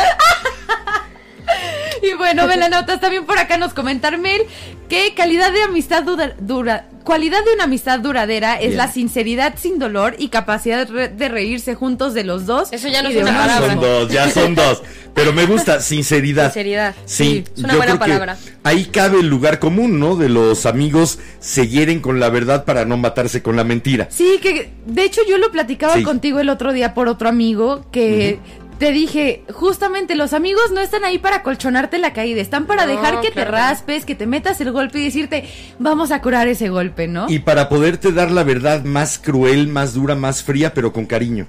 Y bueno, [laughs] Velanotas también por acá nos comenta Armel que calidad de amistad dura, dura- cualidad de una amistad duradera es Bien. la sinceridad sin dolor y capacidad de, re- de reírse juntos de los dos. Eso ya no es una palabra. son dos, ya son dos. Pero me gusta, sinceridad. Sinceridad. Sí, Sí, es una yo buena creo que palabra. ahí cabe el lugar común, ¿no? De los amigos se hieren con la verdad para no matarse con la mentira. Sí, que de hecho yo lo platicaba Sí. contigo el otro día por otro amigo que te dije, justamente los amigos no están ahí para colchonarte la caída, están para No, dejar que claro. te raspes, que te metas el golpe y decirte, vamos a curar ese golpe, ¿no? Y para poderte dar la verdad más cruel, más dura, más fría, pero con cariño.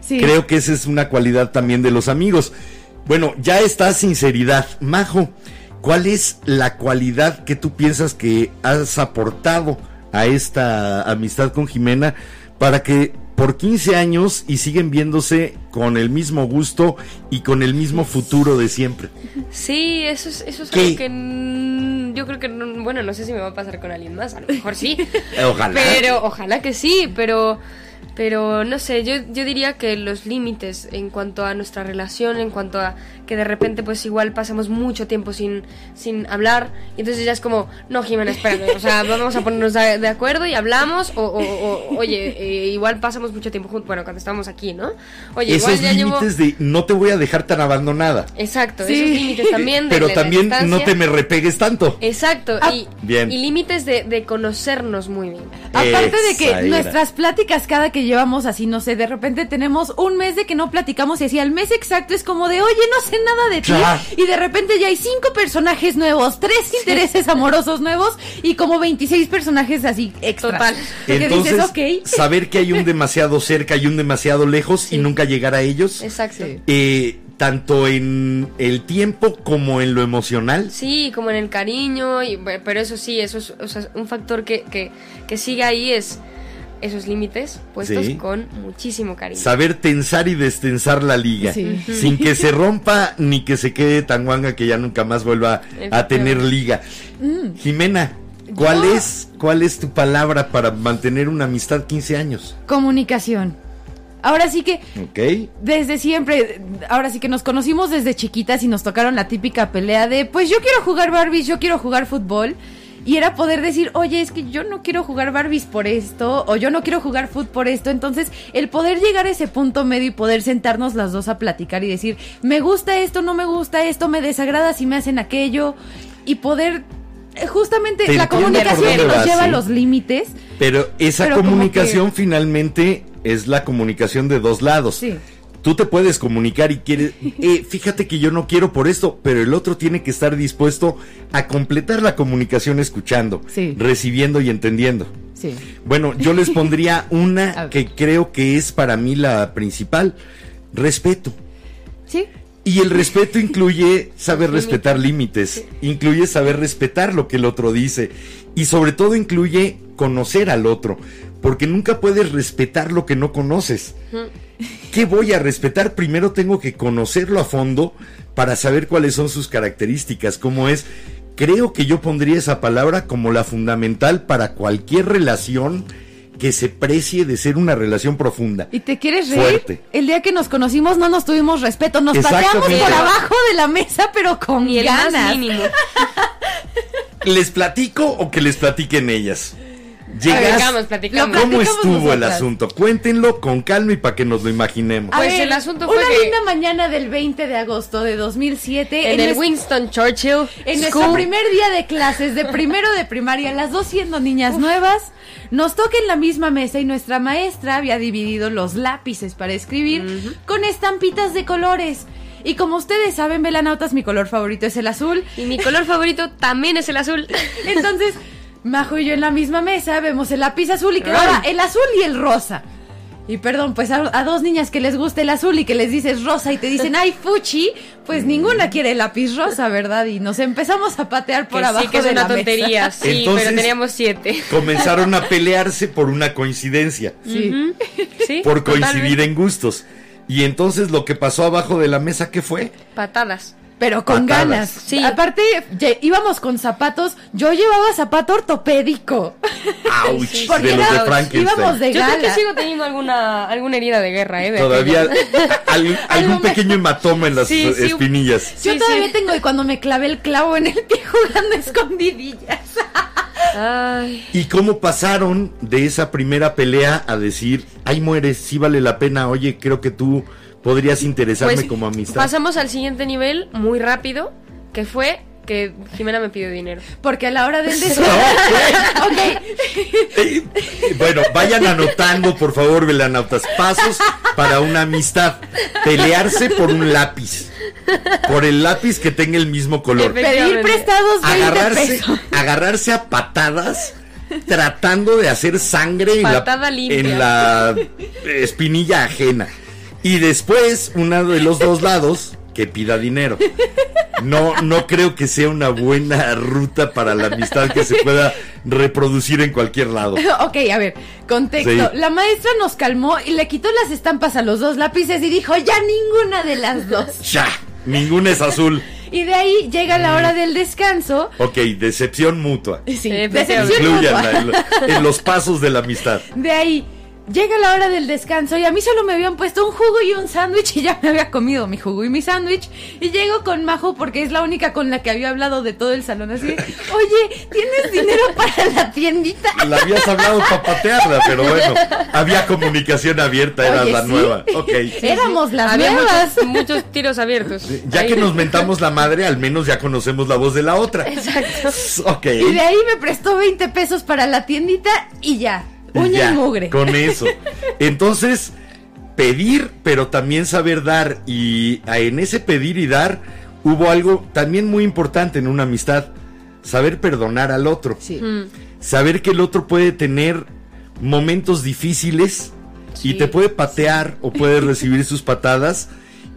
Sí. Creo que esa es una cualidad también de los amigos. Bueno, ya está sinceridad. Majo, ¿cuál es la cualidad que tú piensas que has aportado a esta amistad con Jimena para que por 15 años y siguen viéndose con el mismo gusto y con el mismo futuro de siempre? Sí, eso es, eso es ¿Qué? algo que yo creo que, no- bueno, no sé si me va a pasar con alguien más, a lo mejor sí. [laughs] Ojalá. Pero, ojalá que sí, pero, pero no sé, yo, yo diría que los límites en cuanto a nuestra relación, en cuanto a que de repente pues igual pasamos mucho tiempo sin, sin hablar, y entonces ya es como, no Jimena, espérate, o sea, vamos a ponernos de, de acuerdo y hablamos, o, o- o, oye, eh, igual pasamos mucho tiempo juntos, bueno, cuando estamos aquí, ¿no? Oye, Esos igual ya llevo... límites de no te voy a dejar tan abandonada. Exacto, Sí. esos límites también. de Pero la- la también no te me repegues tanto. Exacto, Ah, y, bien. y límites de, de conocernos muy bien. Aparte de que nuestras pláticas cada que llevamos así, no sé, de repente tenemos un mes de que no platicamos y así al mes exacto es como de, oye, no sé nada de ti. Claro. Y de repente ya hay cinco personajes nuevos, tres intereses amorosos nuevos y como 26 personajes así. Total. Entonces, dices, ok. saber que hay un demasiado cerca y un demasiado lejos y nunca llegar a ellos, Exacto. Eh, tanto en el tiempo como en lo emocional. Sí, como en el cariño, y, pero eso sí, eso es o sea, un factor que, que, que sigue ahí es esos límites puestos Sí. con muchísimo cariño. Saber tensar y destensar la liga. Sí. Sin que se rompa ni que se quede tan guanga que ya nunca más vuelva a tener liga. Jimena, ¿cuál Yo- es, ¿cuál es tu palabra para mantener una amistad 15 años? Comunicación. Ahora sí que ¿Ok? desde siempre, ahora sí que nos conocimos desde chiquitas y nos tocaron la típica pelea de, pues yo quiero jugar Barbies, yo quiero jugar fútbol. Y era poder decir, oye, es que yo no quiero jugar Barbies por esto, o yo no quiero jugar fútbol por esto. Entonces, el poder llegar a ese punto medio y poder sentarnos las dos a platicar y decir, me gusta esto, no me gusta esto, me desagrada si me hacen aquello. Y poder, eh, justamente, Te la comunicación dónde nos lleva a los límites. Pero esa Pero comunicación que- finalmente es la comunicación de dos lados. Sí. Tú te puedes comunicar y quieres, eh, fíjate que yo no quiero por esto, pero el otro tiene que estar dispuesto a completar la comunicación escuchando, Sí. recibiendo y entendiendo. Sí. Bueno, yo les pondría [laughs] una que creo que es para mí la principal, respeto. Sí. Y el respeto incluye saber respetar límites, incluye saber respetar lo que el otro dice y sobre todo incluye conocer al otro, porque nunca puedes respetar lo que no conoces. ¿Qué voy a respetar? Primero tengo que conocerlo a fondo para saber cuáles son sus características, cómo es. creo que yo pondría esa palabra como la fundamental para cualquier relación que se precie de ser una relación profunda. ¿Y te quieres reír? Fuerte. El día que nos conocimos no nos tuvimos respeto, nos pateamos por abajo de la mesa, pero con Ni el más ganas. mínimo. [laughs] ¿Les platico o que les platiquen ellas? Platicamos, platicamos. ¿Cómo estuvo el asunto? Cuéntenlo con calma y para que nos lo imaginemos. A Pues ver, el asunto fue una que- linda mañana del 20 de agosto de 2007 En el Winston Churchill En nuestro School. primer día de clases de primero de primaria, las dos siendo niñas nuevas, nos toca en la misma mesa y nuestra maestra había dividido los lápices para escribir con estampitas de colores. Y como ustedes saben, velanautas, mi color favorito es el azul. Y mi color favorito también es el azul. Entonces, Majo y yo en la misma mesa vemos el lápiz azul y quedaba el azul y el rosa. Y perdón, pues a, a dos niñas que les gusta el azul y que les dices rosa y te dicen, ay, fuchi, pues ninguna quiere el lápiz rosa, ¿verdad? Y nos empezamos a patear por que abajo sí que es de una la mesa. tontería, sí, Entonces- pero teníamos siete. Comenzaron a pelearse por una coincidencia, Sí. ¿Sí? por coincidir totalmente. en gustos. Y entonces lo que pasó abajo de la mesa, ¿qué fue? Patadas. Pero con Patadas. ganas. Sí. Aparte, íbamos con zapatos. Yo llevaba zapato ortopédico. ¡Auch! sí, Porque de los era- de Frankenstein. íbamos de Yo creo que gala. sigo teniendo alguna, alguna herida de guerra, ¿eh? de Todavía [laughs] algún me- pequeño hematoma en las Sí, sí. espinillas. Yo todavía sí. tengo y cuando me clavé el clavo en el pie [laughs] jugando escondidillas. Ay, ¿Y cómo pasaron de esa primera pelea a decir, ay mueres, sí vale la pena, oye, creo que tú podrías interesarme pues como amistad? pasamos al siguiente nivel muy rápido, que fue que Jimena me pidió dinero. Porque a la hora del [laughs] No, descanso. [laughs] ok. Eh, bueno, vayan anotando, por favor, velanautas, pasos para una amistad. Pelearse por un lápiz. Por el lápiz que tenga el mismo color. Pedir prestados 20 Agarrarse, pesos. agarrarse a patadas tratando de hacer sangre la, en la espinilla ajena. Y después, uno de los dos lados que pida dinero. No, no creo que sea una buena ruta para la amistad que se pueda reproducir en cualquier lado. [laughs] Ok, a ver, contexto. Sí. La maestra nos calmó y le quitó las estampas a los dos lápices y dijo, ya ninguna de las dos. [laughs] Ya, ninguna es azul. [laughs] Y de ahí llega la hora del descanso. Ok, decepción mutua. Sí, Efectivamente. decepción mutua. En, en los pasos de la amistad. De ahí llega la hora del descanso y a mí solo me habían puesto un jugo y un sándwich y ya me había comido mi jugo y mi sándwich. Y llego con Majo porque es la única con la que había hablado de todo el salón así. [laughs] Oye, ¿tienes dinero para la tiendita? La habías hablado para patearla, pero bueno, había comunicación abierta, era Oye, la sí. nueva. Ok. Éramos las Había nuevas. muchos, [laughs] muchos tiros abiertos. Ya Ahí. que nos mentamos la madre, al menos ya conocemos la voz de la otra. Exacto. Ok. Y de ahí me prestó 20 pesos para la tiendita y ya. Uña Ya, y mugre. Con eso. Entonces, pedir, pero también saber dar. Y en ese pedir y dar hubo algo también muy importante en una amistad. Saber perdonar al otro. Sí. Mm, Saber que el otro puede tener momentos difíciles y te puede patear o puede [laughs] recibir sus patadas.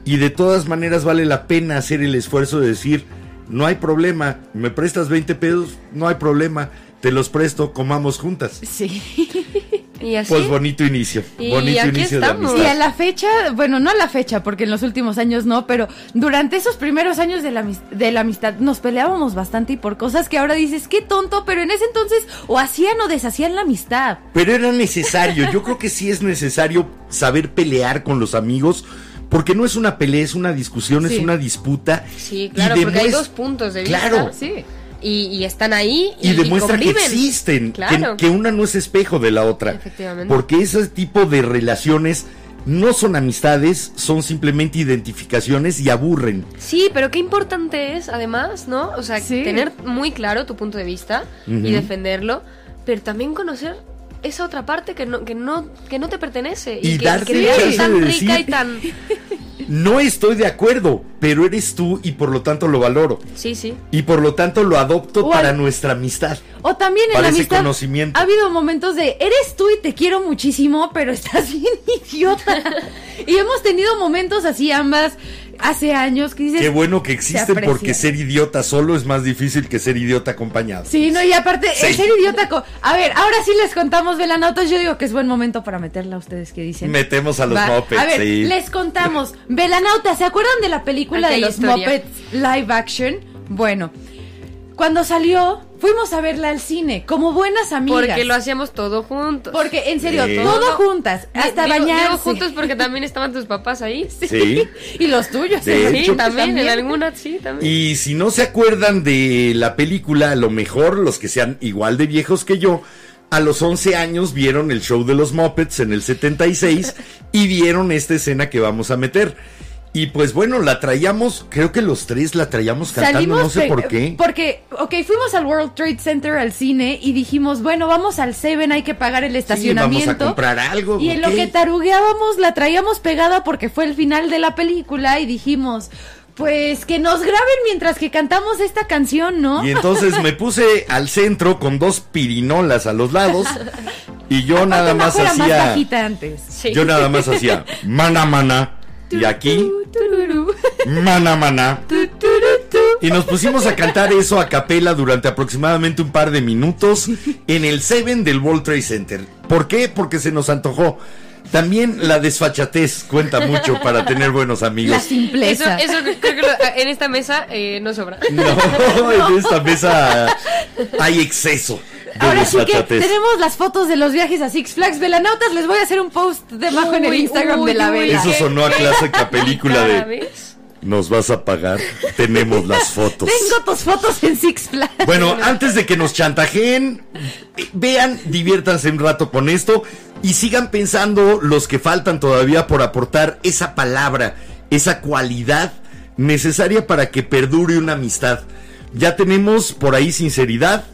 Y de todas maneras vale la pena hacer el esfuerzo de decir, no hay problema, me prestas 20 pesos, no hay problema, te los presto, comamos juntas. Sí. Y así. Pues bonito inicio. Y bonito aquí inicio estamos. de Y a amistad. la fecha, bueno, no a la fecha, porque en los últimos años no, pero durante esos primeros años de la, de la amistad nos peleábamos bastante y por cosas que ahora dices, qué tonto, pero en ese entonces o hacían o deshacían la amistad. Pero era necesario, yo creo que sí es necesario saber pelear con los amigos, porque no es una pelea, es una discusión, Sí. es una disputa. Sí, y claro, porque hay dos puntos de vista. Claro. Sí. Y, y están ahí y, Y, demuestra que existen, que- Claro. que, una no es espejo de la otra. Efectivamente. Porque ese tipo de relaciones no son amistades, son simplemente identificaciones y aburren. Sí, pero qué importante es, además, ¿no? O sea, Sí. tener muy claro tu punto de vista y defenderlo, pero también conocer esa otra parte que no, que no, que no te pertenece y, Y que, darte que chance tan rica decir- y tan... [laughs] No estoy de acuerdo, pero eres tú y por lo tanto lo valoro. Sí, sí. Y por lo tanto lo adopto O para al- nuestra amistad. O también en Para la ese amistad conocimiento. ha habido momentos de eres tú y te quiero muchísimo, pero estás [laughs] bien idiota. y hemos tenido momentos así ambas hace años que dices, Qué bueno que existen porque ser idiota solo es más difícil que ser idiota acompañado. Sí, no, y aparte, Sí. el ser idiota. co- A ver, ahora sí les contamos, Velanautas. Yo digo que es buen momento para meterla a ustedes que dicen. Metemos a los Va, mopeds, A ver, sí. les contamos. Velanautas, ¿se acuerdan de la película Aquí de los historia. Muppets live action? Bueno, Cuando salió, fuimos a verla al cine, como buenas amigas. Porque lo hacíamos todo juntos. Porque, en serio, Sí. todo juntas, hasta digo- bañarse. digo juntos porque también estaban tus papás ahí. [laughs] Sí, Sí. Y los tuyos. De ¿eh? hecho. también, en alguna sí, también. Y si no se acuerdan de la película, a lo mejor los que sean igual de viejos que yo, a los 11 años vieron el show de los Muppets en el 76 y vieron esta escena que vamos a meter. Y pues bueno, la traíamos, creo que los tres la traíamos cantando, no sé por qué. Porque, ok, fuimos al World Trade Center al cine y dijimos, bueno, vamos al Seven, hay que pagar el Sí, estacionamiento. vamos a comprar algo. Y en lo que tarugueábamos, la traíamos pegada porque fue el final de la película y dijimos, pues que nos graben mientras que cantamos esta canción, ¿no? Y entonces me puse al centro con dos pirinolas a los lados y yo [laughs] nada Aparte, más hacía bajita antes. Sí. yo nada más hacía mana mana y aquí mana mana y nos pusimos a cantar eso a capela durante aproximadamente un par de minutos en el Seven del World Trade Center. ¿Por qué? Porque se nos antojó. También la desfachatez cuenta mucho para tener buenos La amigos. Eso, simpleza. eso creo que lo- en esta mesa eh, no sobra. No, en esta mesa hay exceso Ahora sí que tenemos las fotos de los viajes a Six Flags. Velanautas, les voy a hacer un post debajo en el Instagram uy, de la vela. Eso sonó a clásica película de nos vas a pagar, tenemos las fotos. Tengo tus fotos en Six Flags. Bueno, antes de que nos chantajeen, vean, diviértanse un rato con esto y sigan pensando los que faltan todavía por aportar esa palabra, esa cualidad necesaria para que perdure una amistad. Ya tenemos por ahí sinceridad,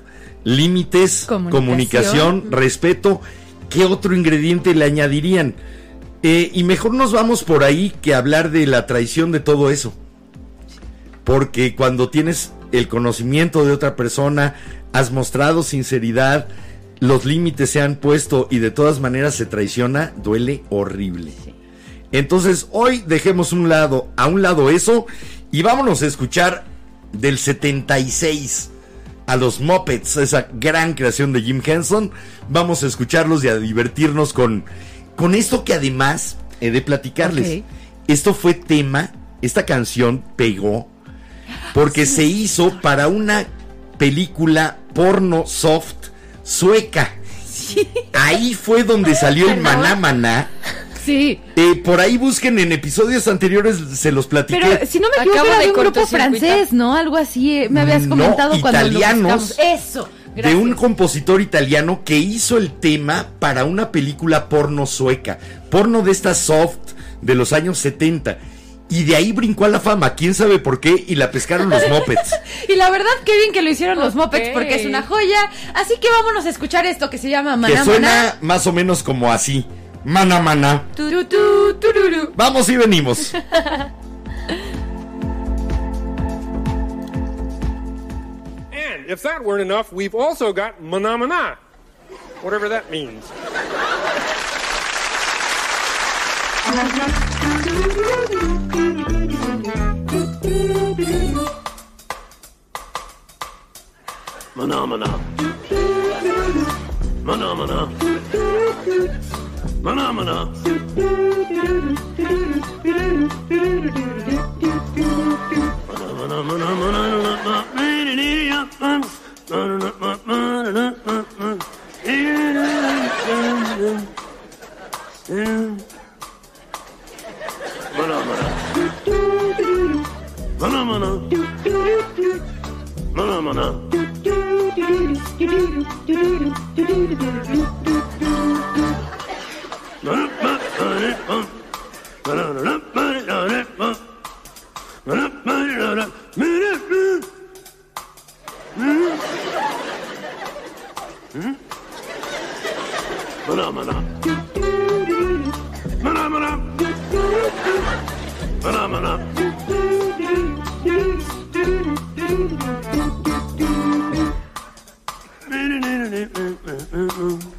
límites, Comunicación. comunicación, respeto. ¿Qué otro ingrediente le añadirían? Eh, y mejor nos vamos por ahí que hablar de la traición de todo eso. Porque cuando tienes el conocimiento de otra persona, has mostrado sinceridad, los límites se han puesto y de todas maneras se traiciona, duele horrible. Entonces hoy dejemos un lado, a un lado eso y vámonos a escuchar del 76 a los Muppets, esa gran creación de Jim Henson. Vamos a escucharlos y a divertirnos con, con esto que además he de platicarles. Esto fue tema, esta canción pegó porque se hizo para una película porno soft sueca. Ahí fue donde salió el maná maná. Sí. Eh, por ahí busquen en episodios anteriores, se los platiqué. Pero si no me equivoco, Acabo era de de un grupo francés, ¿no? Algo así eh, me habías No, comentado cuando lo. Eso. de un compositor italiano que hizo el tema para una película porno sueca. Porno de esta soft de los años 70. Y de ahí brincó a la fama, quién sabe por qué, y la pescaron los [laughs] mopeds. Y la verdad, qué bien que lo hicieron los Ok. Muppets porque es una joya. Así que vámonos a escuchar esto que se llama que Maná suena Maná. más o menos como así. Mana mana. Turu, tu, tururu. Vamos y venimos. [laughs] And if that weren't enough, we've also got mana mana, whatever that means. Mana mana. Mana mana. Mana mana. Mana mana mana mana. Mana mana. Mana mana. Mana mana. Mana mana. Mana mana. Mm-mm.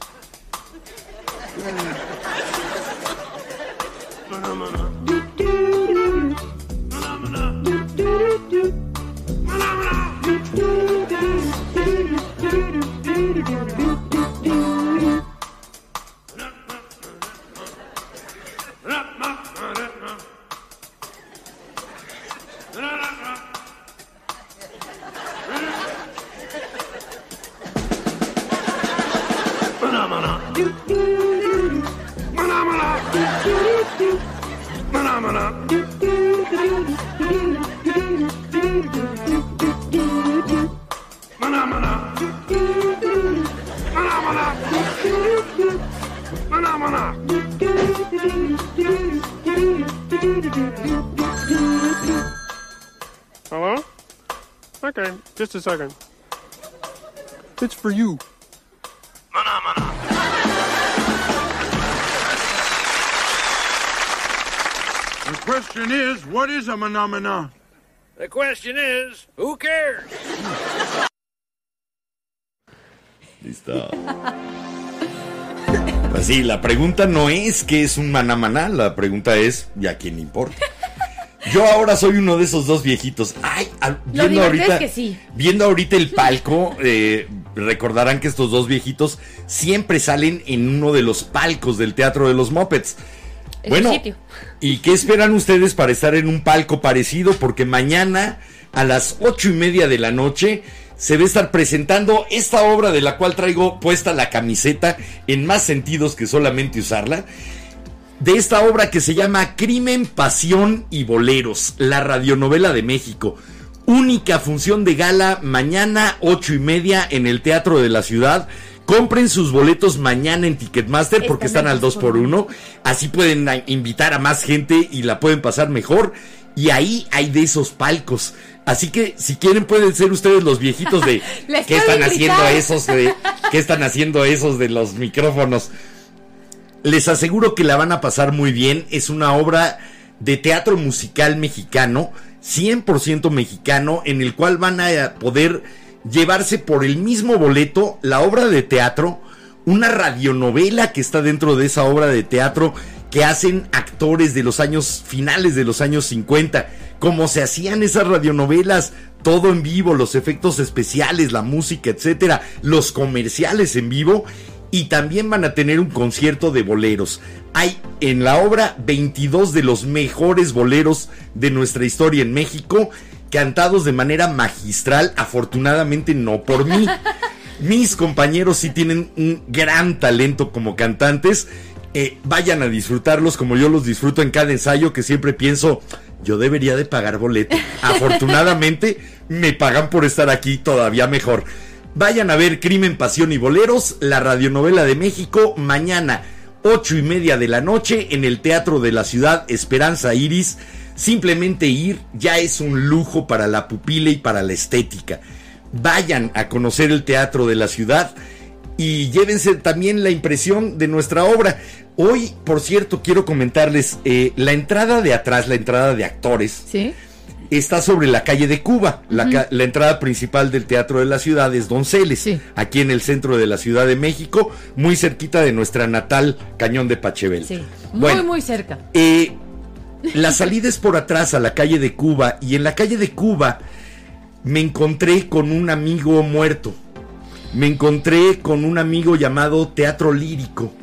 Hello? Okay, just a second. It's for you. The question is, what is a phenomena? The question is, who cares? Listo. Pues sí, la pregunta no es qué es un manamaná, la pregunta es, ¿y a quién importa? [laughs] Yo ahora soy uno de esos dos viejitos. Ay, a- Lo viendo ahorita, es que sí. viendo ahorita el palco, eh, recordarán que estos dos viejitos siempre salen en uno de los palcos del Teatro de los Muppets. Es bueno. ¿y qué esperan ustedes para estar en un palco parecido? Porque mañana a las ocho y media de la noche se va a estar presentando esta obra de la cual traigo puesta la camiseta en más sentidos que solamente usarla. De esta obra que se llama Crimen, Pasión y Boleros, la radionovela de México. Única función de gala mañana ocho y media en el Teatro de la Ciudad. Compren sus boletos mañana en Ticketmaster porque Están al al dos 2 por por 1 Así pueden invitar a más gente y la pueden pasar mejor. Y ahí hay de esos palcos. Así que si quieren pueden ser ustedes los viejitos de [laughs] qué están haciendo esos de qué están haciendo esos de los micrófonos. Les aseguro que la van a pasar muy bien. Es una obra de teatro musical mexicano, 100% mexicano, en el cual van a poder llevarse por el mismo boleto la obra de teatro, una radionovela que está dentro de esa obra de teatro que hacen actores de los años finales de los años 50, como se hacían esas radionovelas, todo en vivo, los efectos especiales, la música, etcétera, los comerciales en vivo y también van a tener un concierto de boleros. Hay en la obra 22 de los mejores boleros de nuestra historia en México, cantados de manera magistral, afortunadamente no por mí. [laughs] Mis compañeros sí tienen un gran talento como cantantes. Eh, vayan a disfrutarlos como yo los disfruto en cada ensayo que siempre pienso, yo debería de pagar boleto. [laughs] Afortunadamente me pagan por estar aquí todavía mejor. Vayan a ver Crimen, Pasión y Boleros, la radionovela de México, mañana, ocho y media de la noche, en el Teatro de la Ciudad Esperanza Iris. Simplemente ir ya es un lujo para la pupila y para la estética. Vayan a conocer el Teatro de la Ciudad y llévense también la impresión de nuestra obra. Hoy, por cierto, quiero comentarles, eh, la entrada de atrás, la entrada de actores, ¿Sí? está sobre la calle de Cuba. La, entrada principal del Teatro de la Ciudad es Donceles, Sí. aquí en el centro de la Ciudad de México, muy cerquita de nuestra natal Cañón de Pachebel. Sí. Muy, Bueno, muy cerca. eh, la salida es por atrás a la calle de Cuba y en la calle de Cuba me encontré con un amigo muerto. Me encontré con un amigo llamado Teatro Lírico,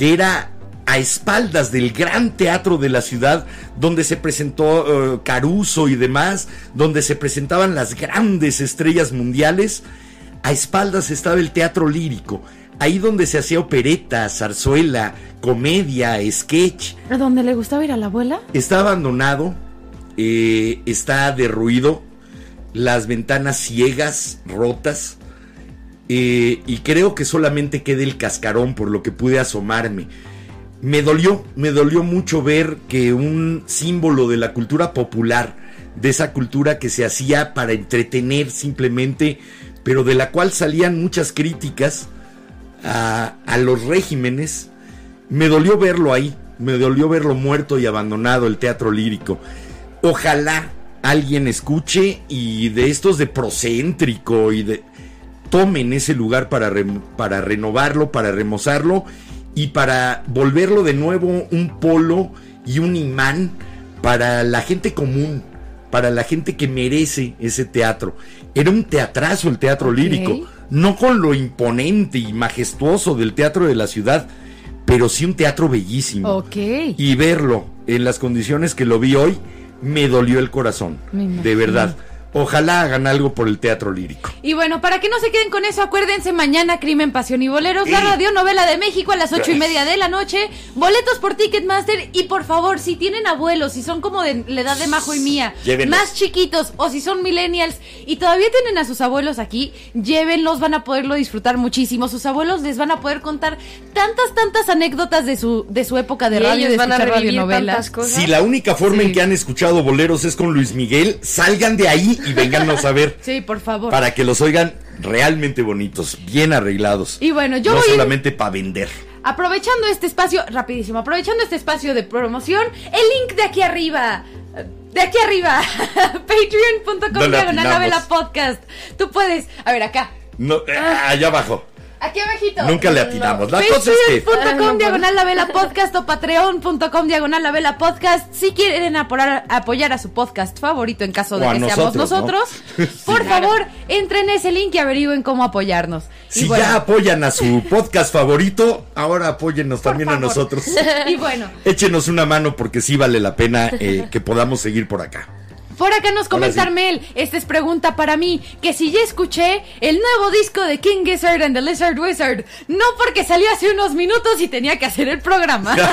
que era a espaldas del gran teatro de la ciudad, donde se presentó eh, Caruso y demás, donde se presentaban las grandes estrellas mundiales. A espaldas estaba el teatro lírico, ahí donde se hacía opereta, zarzuela, comedia, sketch. ¿A dónde le gustaba ir a la abuela? Está abandonado, eh, está derruido, las ventanas ciegas, rotas, eh, y creo que solamente queda el cascarón por lo que pude asomarme. Me dolió, me dolió mucho ver que un símbolo de la cultura popular, de esa cultura que se hacía para entretener simplemente, pero de la cual salían muchas críticas a, a los regímenes, me dolió verlo ahí, me dolió verlo muerto y abandonado el teatro lírico. Ojalá alguien escuche y de estos de procéntrico y de tomen ese lugar para, re- para renovarlo, para remozarlo y para volverlo de nuevo un polo y un imán para la gente común, para la gente que merece ese teatro. Era un teatrazo el teatro lírico, no con lo imponente y majestuoso del teatro de la ciudad, pero sí un teatro bellísimo. Ok. Y verlo en las condiciones que lo vi hoy, me dolió el corazón, de verdad. Ojalá hagan algo por el teatro lírico. Y bueno, para que no se queden con eso, acuérdense mañana Crimen, Pasión y Boleros, la radionovela de México a las ocho y media de la noche, boletos por Ticketmaster y por favor, si tienen abuelos, si son como de la edad de Majo y mía, Llévenlos. más chiquitos o si son millennials y todavía tienen a sus abuelos aquí, llévenlos, van a poderlo disfrutar muchísimo. Sus abuelos les van a poder contar tantas, tantas anecdotas de su, de su época de Y radio, ellos de van a radionovelas. cosas. Si la única forma Sí. en que han escuchado boleros es con Luis Miguel, salgan de ahí y véngannos a ver. Sí, por favor. Para que los oigan realmente bonitos, bien arreglados. Y bueno, yo no voy solamente para vender. Aprovechando este espacio, rapidísimo, aprovechando este espacio de promoción, el link de aquí arriba. De aquí arriba, [laughs] patreon.com diagonal podcast. Tú puedes, a ver acá, No, eh, allá abajo. Aquí abajito. Nunca le atinamos. La cosa es que Patreon.com diagonal la vela podcast o patreon.com diagonal la vela podcast. Si quieren apoyar, apoyar a su podcast favorito en caso de que seamos nosotros, ¿no? [laughs] por favor, entren en ese link y averigüen cómo apoyarnos. Y si bueno, ya apoyan a su [laughs] podcast favorito, ahora apóyennos también a nosotros. [laughs] y bueno, Échenos una mano porque sí vale la pena eh, que podamos seguir por acá. Por acá nos comenta sí. Armel, esta es pregunta para mí, que si ya escuché el nuevo disco de King Gizzard and the Lizard Wizard, no porque salió hace unos minutos y tenía que hacer el programa. [laughs]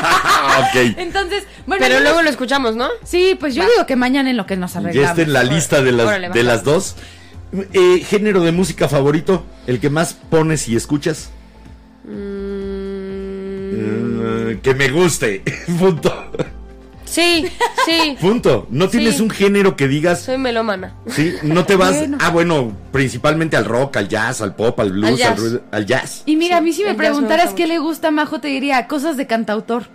Ok. Entonces, bueno, Pero luego lo escuchamos, ¿no? Sí, pues yo digo que mañana en lo que nos Ya arreglamos. está en la lista de las, Órale, de las dos. Eh, género de música favorito, el que más pones y escuchas. Eh, que me guste. [laughs] Punto. Sí, sí. Punto. No tienes Sí. un género que digas, Soy melómana. sí, no te vas. Bueno. Ah, bueno, principalmente al rock, al jazz, al pop, al blues, Al jazz. ruido- al jazz. Y mira, a mí si me preguntaras qué le gusta a Majo, te diría cosas de cantautor.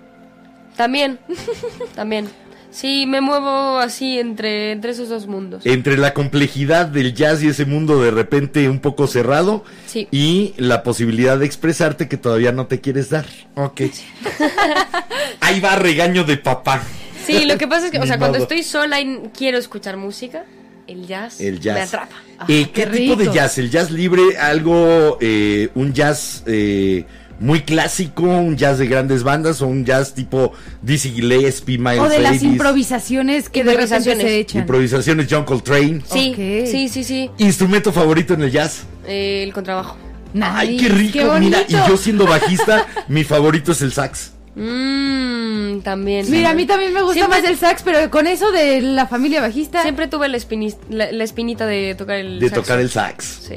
También. [laughs] También. Sí, me muevo así entre, entre esos dos mundos. Entre la complejidad del jazz y ese mundo de repente un poco cerrado Sí. y la posibilidad de expresarte que todavía no te quieres dar. Ok. Ahí va regaño de papá. Sí, lo que pasa es que, o sea, cuando estoy sola y quiero escuchar música, el jazz, El jazz. me atrapa. Eh, qué ¿Qué tipo de jazz? ¿El jazz libre? ¿Algo, eh, un jazz eh, muy clásico? ¿Un jazz de grandes bandas? ¿O un jazz tipo Dizzy Gillespie, Miles O de las improvisaciones que de repente Improvisaciones. se echan. Improvisaciones John Coltrane. Sí, sí, sí, sí. ¿Instrumento favorito en el jazz? Eh, el contrabajo. Ay, qué rico. qué Mira, y yo siendo bajista, mi favorito es el sax. Mmm, también. Mira, a mí también me gusta Siempre- más el sax, pero con eso de la familia bajista. Siempre tuve la, espini- la, la espinita de tocar el De saxo. tocar el sax. Sí.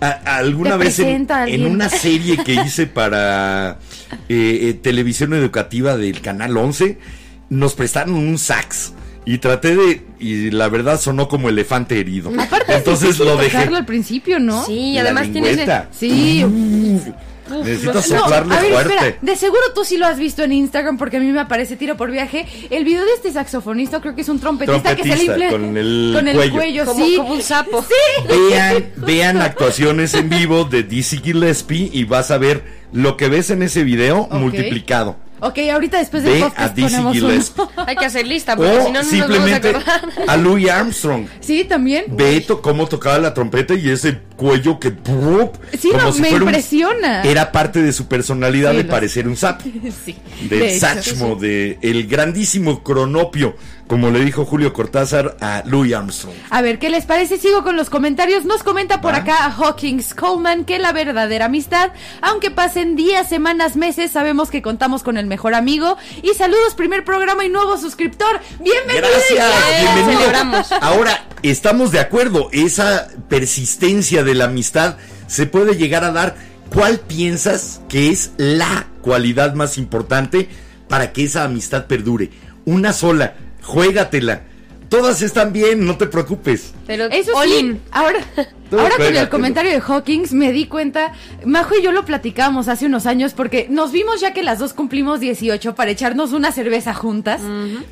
A- alguna Te vez en, presenta a en alguien. una serie que [laughs] hice para eh, eh, televisión educativa del canal 11 nos prestaron un sax y traté de y la verdad sonó como elefante herido Aparte, entonces difícil lo dejé tocarlo al principio, ¿no? Sí, La además tienes... Sí. Necesitas No, soplarle a ver, fuerte espera, de seguro tú sí lo has visto en Instagram porque a mí me aparece tiro por viaje. El video de este saxofonista, creo que es un trompetista, que se con el con el cuello. cuello, Como, sí. como un sapo. vean [laughs] vean actuaciones en vivo de Dizzy Gillespie y vas a ver lo que ves en ese video multiplicado Ok, ahorita después del ve a podcast Dizzy ponemos Gillespie uno. [laughs] Hay que hacer lista, porque o si no, no nos vamos a simplemente acordar. a Louis Armstrong Sí, también. Ve to- cómo tocaba la trompeta y ese cuello que. Sí, como no, si me fuera un- impresiona. era parte de su personalidad Sí, de parecer un sapo. [laughs] Sí. Del de hecho. Sachmo, de el grandísimo cronopio, como le dijo Julio Cortázar a Louis Armstrong. A ver, ¿qué les parece? Sigo con los comentarios. Nos comenta por Va. acá a Hawkins Coleman que la verdadera amistad, aunque pasen días, semanas, meses, sabemos que contamos con el mejor amigo. Y saludos, primer programa y nuevo suscriptor. ¡Bienvenido! Gracias, Bien, bienvenido. celebramos. Ahora, estamos de acuerdo, esa persistencia de la amistad se puede llegar a dar. ¿Cuál piensas que es la cualidad más importante para que esa amistad perdure? Una sola, juégatela. Todas están bien, no te preocupes. Pero Eso sí, ahora, ahora con el comentario de Hawkins me di cuenta, Majo y yo lo platicamos hace unos años porque nos vimos ya que las dos cumplimos 18 para echarnos una cerveza juntas,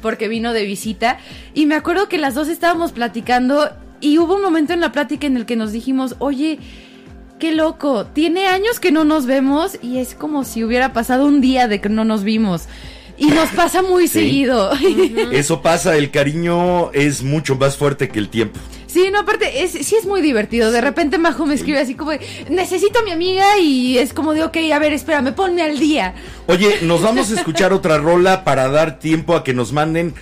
porque vino de visita, y me acuerdo que las dos estábamos platicando y hubo un momento en la plática en el que nos dijimos, oye, qué loco, tiene años que no nos vemos y es como si hubiera pasado un día de que no nos vimos. Y nos pasa muy Sí. seguido. Eso pasa, el cariño es mucho más fuerte que el tiempo. Sí, no, aparte, es, sí es muy divertido. De repente Majo me escribe así como, necesito a mi amiga y es como de, ok, a ver, espérame, ponme al día. Oye, nos vamos a escuchar otra rola para dar tiempo a que nos manden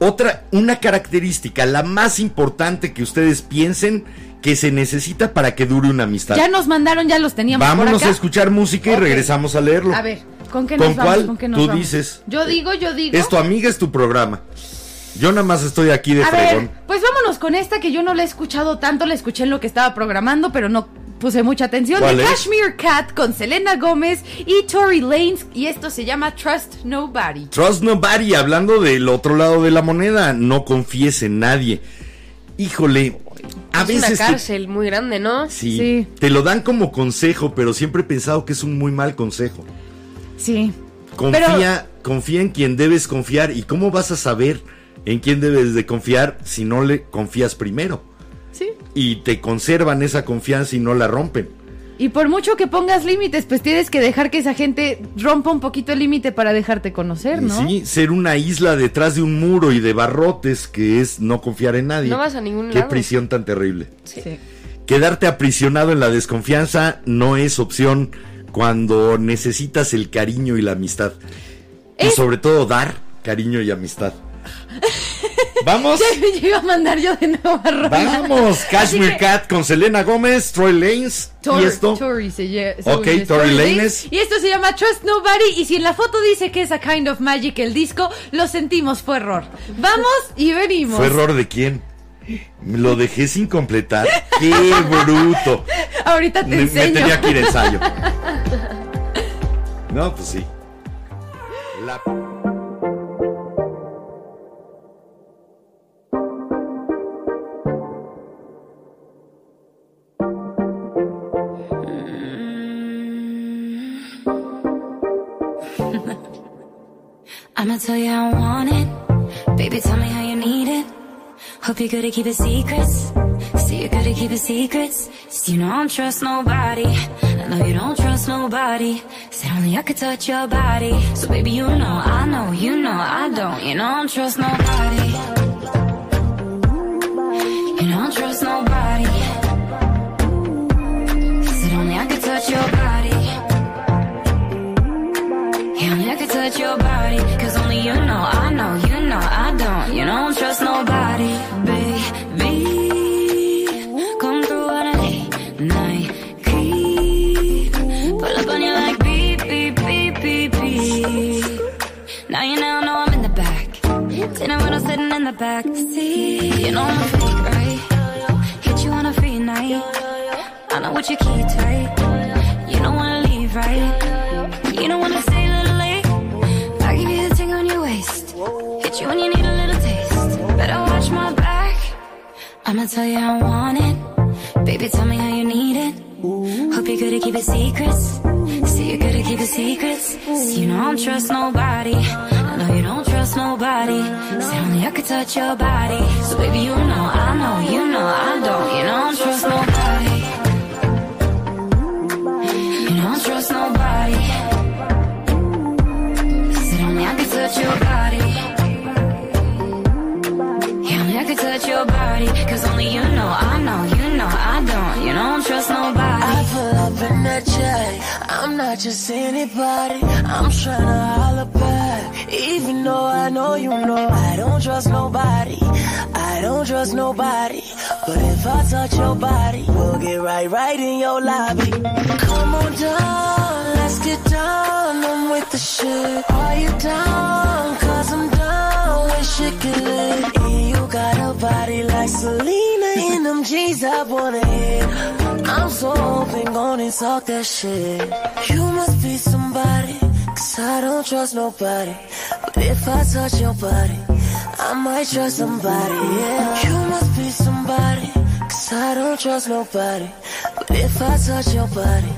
Otra, una característica, la más importante que ustedes piensen que se necesita para que dure una amistad. Ya nos mandaron, ya los teníamos por Vámonos acá. a escuchar música y regresamos a leerlo. A ver, ¿con qué ¿Con nos vamos? cuál? ¿Con qué nos Tú vamos? dices. Yo digo, yo digo. Es tu amiga, es tu programa. Yo nada más estoy aquí de A fregón. ver, pues vámonos con esta que yo no la he escuchado tanto, la escuché en lo que estaba programando, pero no puse mucha atención. ¿Cuál de es? Cashmere Cat con Selena Gómez y Tori Lanez y esto se llama Trust Nobody. Trust nobody, hablando del otro lado de la moneda, no confíes en nadie. Híjole, a es veces una te- cárcel muy grande, ¿no? sí, Sí. te lo dan como consejo, pero siempre he pensado que es un muy mal consejo. Sí. Confía, confía en quien debes confiar. ¿Y cómo vas a saber en quién debes de confiar si no le confías primero? Sí. Y te conservan esa confianza y no la rompen. Y por mucho que pongas límites, pues tienes que dejar que esa gente rompa un poquito el límite para dejarte conocer, ¿no? Sí, ser una isla detrás de un muro y de barrotes que es no confiar en nadie. No vas a ningún Qué lado. prisión tan terrible. Sí. Quedarte aprisionado en la desconfianza no es opción cuando necesitas el cariño y la amistad. Y Es- sobre todo dar cariño y amistad. [laughs] Vamos, Yo iba a mandar yo de nuevo a Rola. vamos. Cashmere que- Cat con Selena Gómez, Troy Lanes Tor- y esto. Tori se lle- Ok, Tori. Lanez. Y esto se llama Trust Nobody. Y si en la foto dice que es A Kind of Magic el disco, lo sentimos, fue error. Vamos y venimos. ¿Fue error de quién? Lo dejé sin completar. ¡Qué bruto! Ahorita te Me, tenía que ir ensayo. [laughs] No, pues sí. La- I'ma tell you how I want it. Baby, tell me how you need it. Hope you're good at keeping secrets. See you're good at keeping secrets. So you know I don't trust nobody. I know you don't trust nobody. Said only I could touch your body. So baby, you know, I know, you know, I don't. You know I don't trust nobody. You know I don't trust nobody. Said only I could touch your body. Yeah, only I can touch your body. Cause only you know, I back seat. You know I'm a freak, right? Hit you on a free night. I know what you keep tight. You don't wanna leave, right? You don't wanna stay a little late. I give you the thing on your waist. Hit you when you need a little taste. Better watch my back. I'ma tell you I want it. Baby, tell me how you need it. Hope you're good at keeping secrets. See you're good at keeping secrets. So you know I don't trust nobody. Trust nobody. Say only I could touch your body. So baby, you know, I know, you know, I don't. You know I don't trust nobody. You know I don't trust nobody. Said only I could touch your body. Yeah, only I could touch your body. Cause only you know, I know, don't. I don't trust nobody. I pull up in that. I'm not just anybody. I'm tryna holler back. Even though I know you know I don't trust nobody. I don't trust nobody. But if I touch your body, we'll get right, right in your lobby. Come on down, let's get down. I'm with the shit. Are you down? Cause I'm down with shit. And you got a body like Selena in them jeans I. I'm so gonna talk that shit. You must be somebody, cause I don't trust nobody. But if I touch your body, I might trust somebody, yeah. You must be somebody, cause I don't trust nobody. But if I touch your body,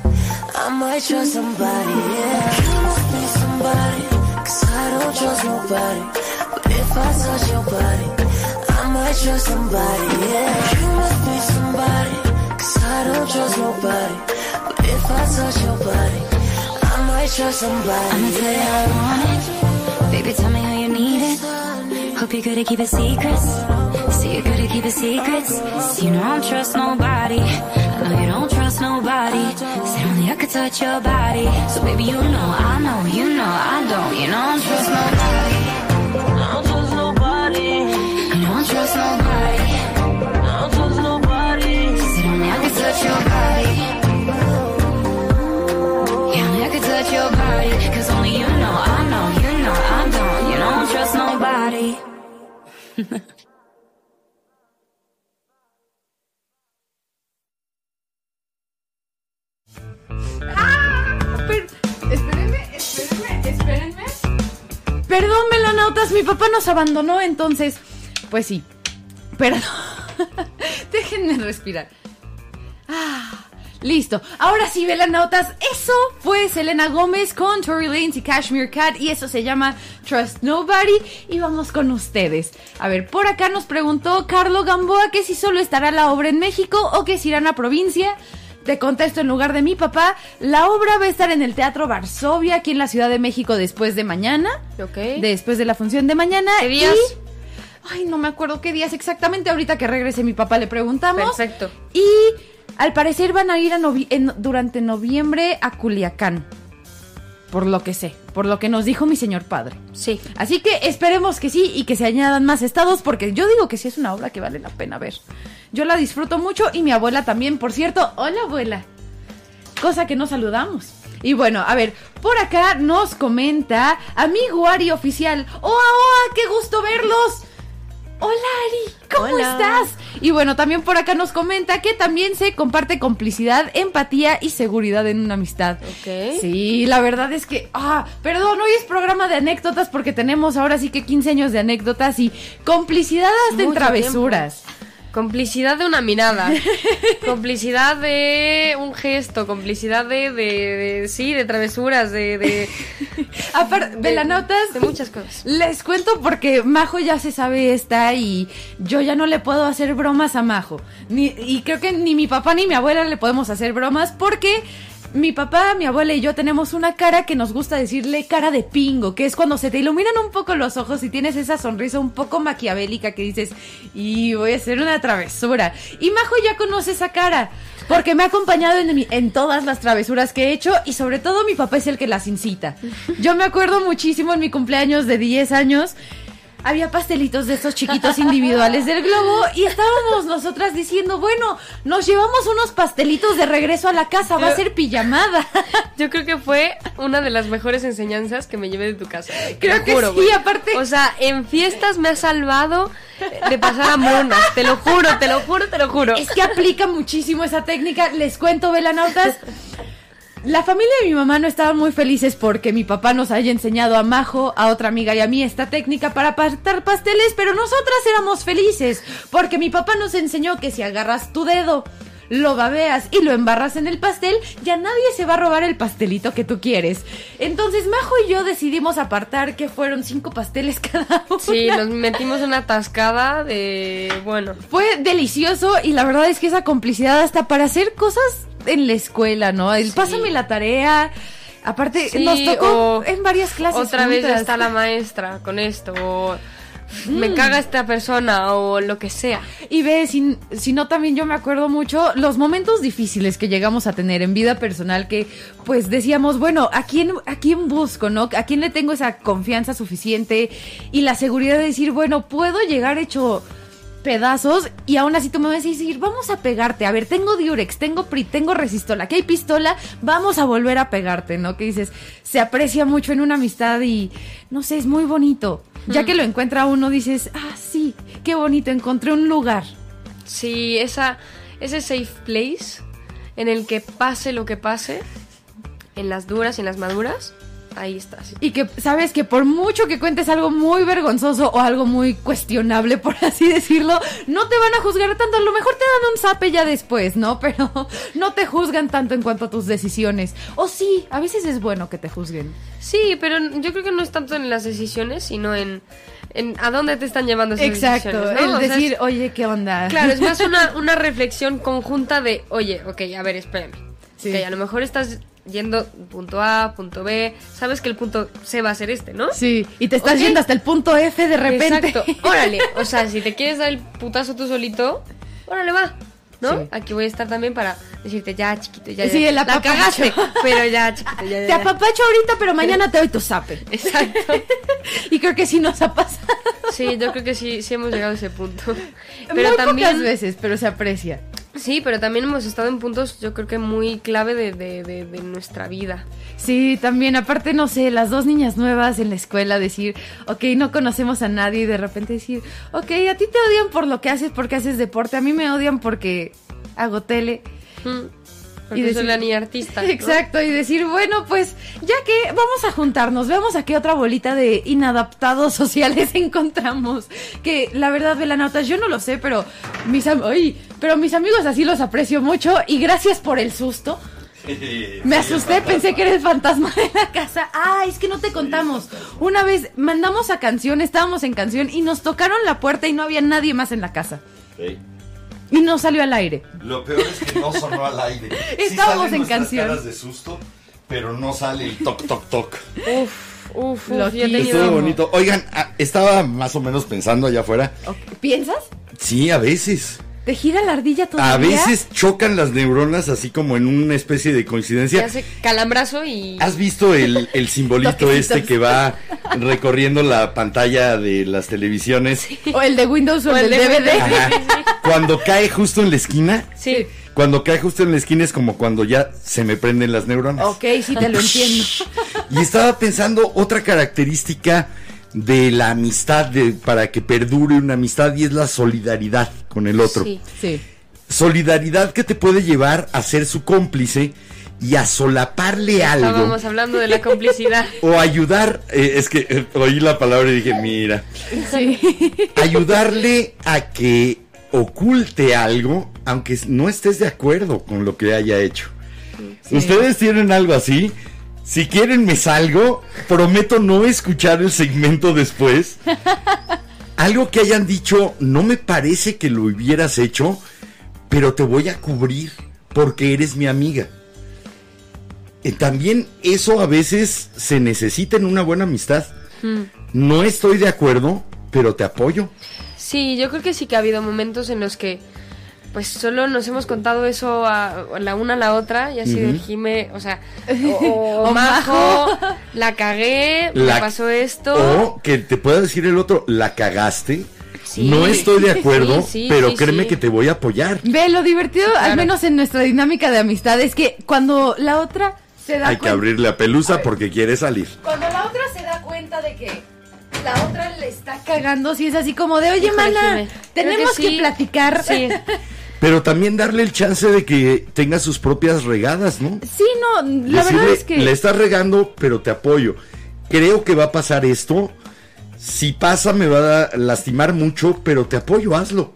I might trust somebody, yeah. You must be somebody, cause I don't trust nobody. But if I touch your body, I might trust somebody, yeah. You must be somebody, cause I don't trust nobody. If I touch your body, I might trust somebody. I'ma tell you how I want it. Baby, tell me how you need it. Hope you're good at keeping secrets. See, you're good at keeping secrets. See, you know I don't trust nobody. I know you don't trust nobody. Said only I could touch your body. So, baby, you know I know, you know I don't. You know I don't trust nobody. I don't trust nobody. I don't trust nobody. I don't trust nobody. Said only I could touch your body. Espérenme, espérenme. Perdón, melonautas, mi papá nos abandonó, entonces, pues sí. Perdón. [laughs] Déjenme respirar. Ah, listo. Ahora sí, velanautas, eso fue Selena Gómez con Tory Lanez y Cashmere Cat y eso se llama Trust Nobody y vamos con ustedes. A ver, por acá nos preguntó Carlo Gamboa que si solo estará la obra en México o que si irán a provincia. Te contesto en lugar de mi papá, la obra va a estar en el Teatro Varsovia aquí en la Ciudad de México después de mañana. Ok. Después de la función de mañana. ¿Qué días? y- Ay, no me acuerdo qué días exactamente. Ahorita que regrese mi papá le preguntamos. Perfecto. Y al parecer van a ir a novi- en- durante noviembre a Culiacán. Por lo que sé, por lo que nos dijo mi señor padre. Sí. Así que esperemos que sí y que se añadan más estados porque yo digo que sí es una obra que vale la pena ver. Yo la disfruto mucho y mi abuela también, por cierto. Hola abuela. Cosa que no saludamos. Y bueno, a ver, por acá nos comenta amigo Ari Oficial. ¡Hola, hola! ¡Qué gusto verlos! Hola Ari, ¿cómo Hola. estás? Y bueno, también por acá nos comenta que también se comparte complicidad, empatía y seguridad en una amistad. Ok. Sí, la verdad es que, ah, perdón, hoy es programa de anécdotas porque tenemos ahora sí que 15 años de anécdotas y complicidad hasta en travesuras. Complicidad de una mirada. [laughs] complicidad de un gesto. Complicidad de, de, de- sí, de travesuras, de, de, [laughs] Aparte, de- velanotas, de muchas cosas. Les cuento porque Majo ya se sabe esta y yo ya no le puedo hacer bromas a Majo. Ni, y creo que ni mi papá ni mi abuela le podemos hacer bromas porque mi papá, mi abuela y yo tenemos una cara que nos gusta decirle cara de pingo, que es cuando se te iluminan un poco los ojos y tienes esa sonrisa un poco maquiavélica que dices, y voy a hacer una travesura. Y Majo ya conoce esa cara. Porque me ha acompañado en, en todas las travesuras que he hecho y sobre todo mi papá es el que las incita. Yo me acuerdo muchísimo en mi cumpleaños de 10 años. Había pastelitos de esos chiquitos individuales del globo y estábamos nosotras diciendo, bueno, nos llevamos unos pastelitos de regreso a la casa, va a ser pijamada. [laughs] Yo creo que fue una de las mejores enseñanzas que me llevé de tu casa. Creo que juro, sí, aparte- O sea, en fiestas me ha salvado de pasar hambrunas. Te lo juro, te lo juro, te lo juro. Es que aplica muchísimo esa técnica. Les cuento, velanautas. La familia de mi mamá no estaban muy felices porque mi papá nos haya enseñado a Majo, a otra amiga y a mí esta técnica para apartar pasteles, pero nosotras éramos felices porque mi papá nos enseñó que si agarras tu dedo, lo babeas y lo embarras en el pastel, ya nadie se va a robar el pastelito que tú quieres. Entonces Majo y yo decidimos apartar que fueron cinco pasteles [laughs] cada uno. Sí, nos metimos una atascada de. Bueno. Fue delicioso y la verdad es que esa complicidad hasta para hacer cosas en la escuela, ¿no? El Sí. pásame la tarea. Aparte, Sí, nos tocó o en varias clases. Otra vez ya está la maestra con esto. O me Mm. caga esta persona. O lo que sea. Y ve, si, si no, también yo me acuerdo mucho los momentos difíciles que llegamos a tener en vida personal que, pues, decíamos, bueno, ¿a quién, ¿a quién busco, no? ¿A quién le tengo esa confianza suficiente y la seguridad de decir, bueno, puedo llegar hecho pedazos y aún así tú me vas a decir, vamos a pegarte, a ver, tengo Durex, tengo PRI, tengo Resistola, aquí hay pistola, vamos a volver a pegarte, ¿no? Que dices, se aprecia mucho en una amistad y, no sé, es muy bonito. Ya que lo encuentra uno, dices, ah, sí, qué bonito, encontré un lugar. Sí, esa, ese safe place en el que pase lo que pase, en las duras y en las maduras, ahí estás. Y que sabes que por mucho que cuentes algo muy vergonzoso o algo muy cuestionable, [laughs] por así decirlo, no te van a juzgar tanto. A lo mejor te dan un zape ya después, ¿no? [laughs] Pero no te juzgan tanto en cuanto a tus decisiones. O sí, a veces es bueno que te juzguen. Sí, pero yo creo que no es tanto en las decisiones, sino en, en a dónde te están llevando esas Exacto, decisiones. ¿no? el O sea, decir, es- oye, ¿qué onda? [laughs] Claro, es más una, una reflexión conjunta de, oye, ok, a ver, espérame. Sí. Ok, a lo mejor estás yendo punto A, punto B, sabes que el punto C va a ser este, ¿no? Sí, y te estás yendo hasta el punto F de repente. Exacto. [laughs] Órale, o sea, si te quieres dar el putazo tú solito, órale, va. ¿No? Sí. Aquí voy a estar también para decirte, ya, chiquito, ya, Sí, ya. el la apapacho. cagaste, pero ya, [laughs] chiquito, ya, ya. Te apapacho ahorita, pero mañana te doy tu zape. Exacto. [laughs] Y creo que sí nos ha pasado. Sí, yo creo que sí, sí hemos llegado a ese punto. Muy Pero también pocas veces, pero se aprecia. Sí, pero también hemos estado en puntos, yo creo que muy clave de, de- de- de nuestra vida. Sí, también, aparte, no sé, las dos niñas nuevas en la escuela decir, ok, no conocemos a nadie y de repente decir, ok, a ti te odian por lo que haces porque haces deporte, a mí me odian porque hago tele. Mm. Porque Y soy decir- la niña artista. ¿no? Exacto, y decir, bueno, pues ya que vamos a juntarnos, veamos a qué otra bolita de inadaptados [laughs] sociales encontramos. Que la verdad, Velanautas, yo no lo sé, pero mis, am- ay, pero mis amigos así los aprecio mucho y gracias por el susto. Me asusté, pensé que era el fantasma de la casa. Ah, es que no te contamos. Una vez mandamos a canción, estábamos en canción y nos tocaron la puerta y no había nadie más en la casa. Y no salió al aire. Lo peor es que no sonó al aire. [laughs] Estábamos salen en canción. caras de susto, pero no sale el toc toc toc. Uf, uf, tenido... Estuvo bonito. Oigan, ah, estaba más o menos pensando allá afuera. ¿Piensas? Sí, a veces. ¿Te gira la ardilla todavía? A veces chocan las neuronas así como en una especie de Se coincidencia. hace calambrazo y... ¿Has visto el, el simbolito este que va recorriendo la pantalla de las televisiones? O el de Windows o, el, del DVD. Ajá. Cuando cae justo en la esquina, Sí. cuando cae justo en la esquina es como cuando ya se me prenden las neuronas. Ok, sí te lo entiendo. Y estaba pensando otra característica de la amistad, de, para que perdure una amistad, y es la solidaridad con el otro. Sí. Sí. Solidaridad que te puede llevar a ser su cómplice y a solaparle algo. Estábamos hablando de la complicidad. [laughs] O ayudar, eh, es que eh, oí la palabra y dije, mira, Sí. ayudarle a que oculte algo, aunque no estés de acuerdo con lo que haya hecho. ¿Ustedes tienen algo así? Si quieren me salgo, prometo no escuchar el segmento después. [laughs] Algo que hayan dicho, no me parece que lo hubieras hecho, pero te voy a cubrir porque eres mi amiga. Eh, también eso a veces se necesita en una buena amistad. No estoy de acuerdo, pero te apoyo. Sí, yo creo que sí que ha habido momentos en los que pues solo nos hemos contado eso a, a la una a la otra y así de Ujú. Jime, o sea, [laughs] o, o O Majo, la cagué, La- me pasó esto. O que te pueda decir el otro, la cagaste. Sí. no estoy de acuerdo, Sí, sí, pero sí, créeme sí. que te voy a apoyar. Ve, lo divertido, al menos en nuestra dinámica de amistad, es que cuando la otra se da Hay que cuenta. abrirle a pelusa porque quiere salir. Cuando la otra se da cuenta de que la otra le está cagando, si es así como de, oye, Híjole, mana, Jime, tenemos que, sí. platicar. [laughs] Pero también darle el chance de que tenga sus propias regadas, ¿no? Sí, no, la Decirle, verdad es que. le estás regando, pero te apoyo. Creo que va a pasar esto. Si pasa, me va a lastimar mucho, pero te apoyo, hazlo.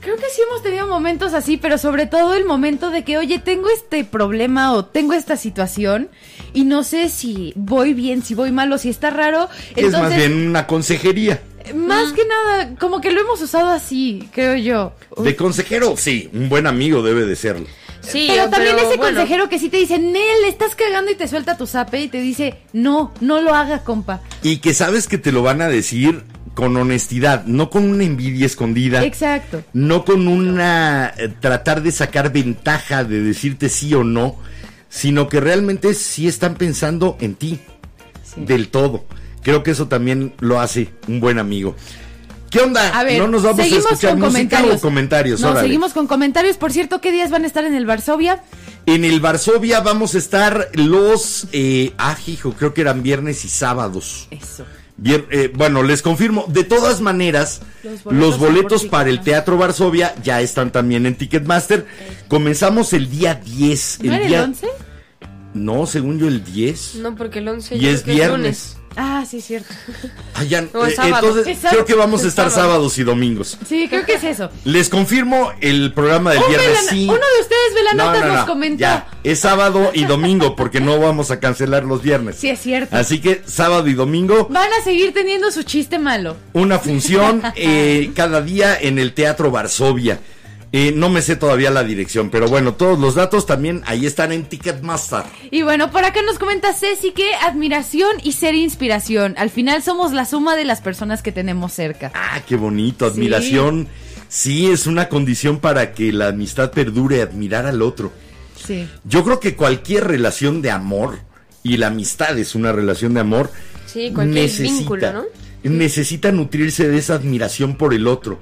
Creo que sí hemos tenido momentos así, pero sobre todo el momento de que, oye, tengo este problema o tengo esta situación y no sé si voy bien, si voy mal o si está raro. es más Entonces, bien una consejería. Más que nada, como que lo hemos usado así, creo yo. De consejero, sí, un buen amigo debe de serlo. Sí, pero también ese bueno, consejero que sí te dice, Nel, estás cagando y te suelta tu zape y te dice, no, no lo haga, compa. Y que sabes que te lo van a decir con honestidad, no con una envidia escondida. Exacto. no con una eh, tratar de sacar ventaja de decirte sí o no, sino que realmente sí están pensando en ti Sí. del todo. Creo que eso también lo hace un buen amigo. ¿Qué onda? A ver, no nos vamos a escuchar con música comentarios. o comentarios. No, Órale. seguimos con comentarios. Por cierto, ¿qué días van a estar en el Varsovia? En el Varsovia vamos a estar los, eh, ah, hijo, creo que eran viernes y sábados. Eso. Vier- eh, bueno, les confirmo, de todas maneras, Los los boletos para el. Teatro Varsovia ya están también en Ticketmaster. Comenzamos el día 10. ¿No era el día, 11? No, según yo el 10. No, porque el 11 y es viernes. lunes. Ah, sí, cierto. Ah, No, es eh, sábado. entonces Es sábado. creo que vamos a Es estar sábado. sábados y domingos. Sí, creo que es eso. Les confirmo el programa del Un viernes. velana- sí. Uno de ustedes, no, nos no, comentó. Ya, es sábado y domingo porque no vamos a cancelar los viernes. Sí, es cierto. Así que sábado y domingo Van a seguir teniendo su chiste malo. una función [laughs] eh, cada día en el Teatro Varsovia. Eh, no me sé todavía la dirección, pero bueno, todos los datos también ahí están en Ticketmaster. Y bueno, por acá nos comenta Ceci que admiración y ser inspiración. Al final somos la suma de las personas que tenemos cerca. Ah, qué bonito, admiración. Sí, es una condición para que la amistad perdure, admirar al otro. Sí. Yo creo que cualquier relación de amor, y la amistad es una relación de amor, Sí, cualquier vínculo, ¿no? necesita nutrirse de esa admiración por el otro,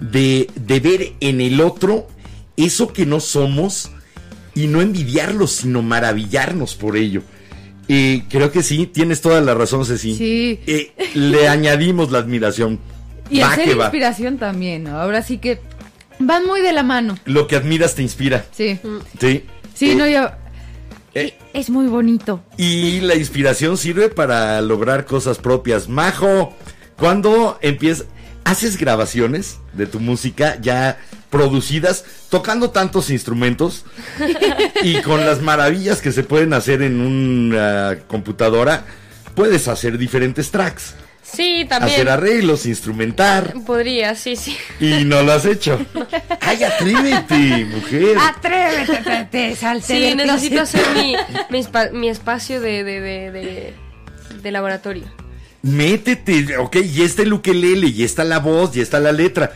de, de ver en el otro eso que no somos y no envidiarlos, sino maravillarnos por ello. Eh, creo que sí, tienes toda la razón, Ceci. Sí. Eh, le [laughs] añadimos la admiración. Y Va hacer va. inspiración también, ¿no? Ahora sí que van muy de la mano. Lo que admiras te inspira. Sí. Sí. Sí, Eh, no, yo. eh, Es muy bonito. Y la inspiración sirve para lograr cosas propias. Majo, ¿cuándo empiezas? ¿Haces grabaciones de tu música ya producidas, tocando tantos instrumentos y con las maravillas que se pueden hacer en una computadora? Puedes hacer diferentes tracks, Sí, también. hacer arreglos, instrumentar. Podría, sí, sí. Y no lo has hecho. ¡Ay, atrévete, mujer! Atrévete, te, te salte Sí, necesito hacer mi, mi, espa- mi espacio de, de, de, de, de laboratorio. Métete, ok, y está el ukelele, y está la voz, y está la letra.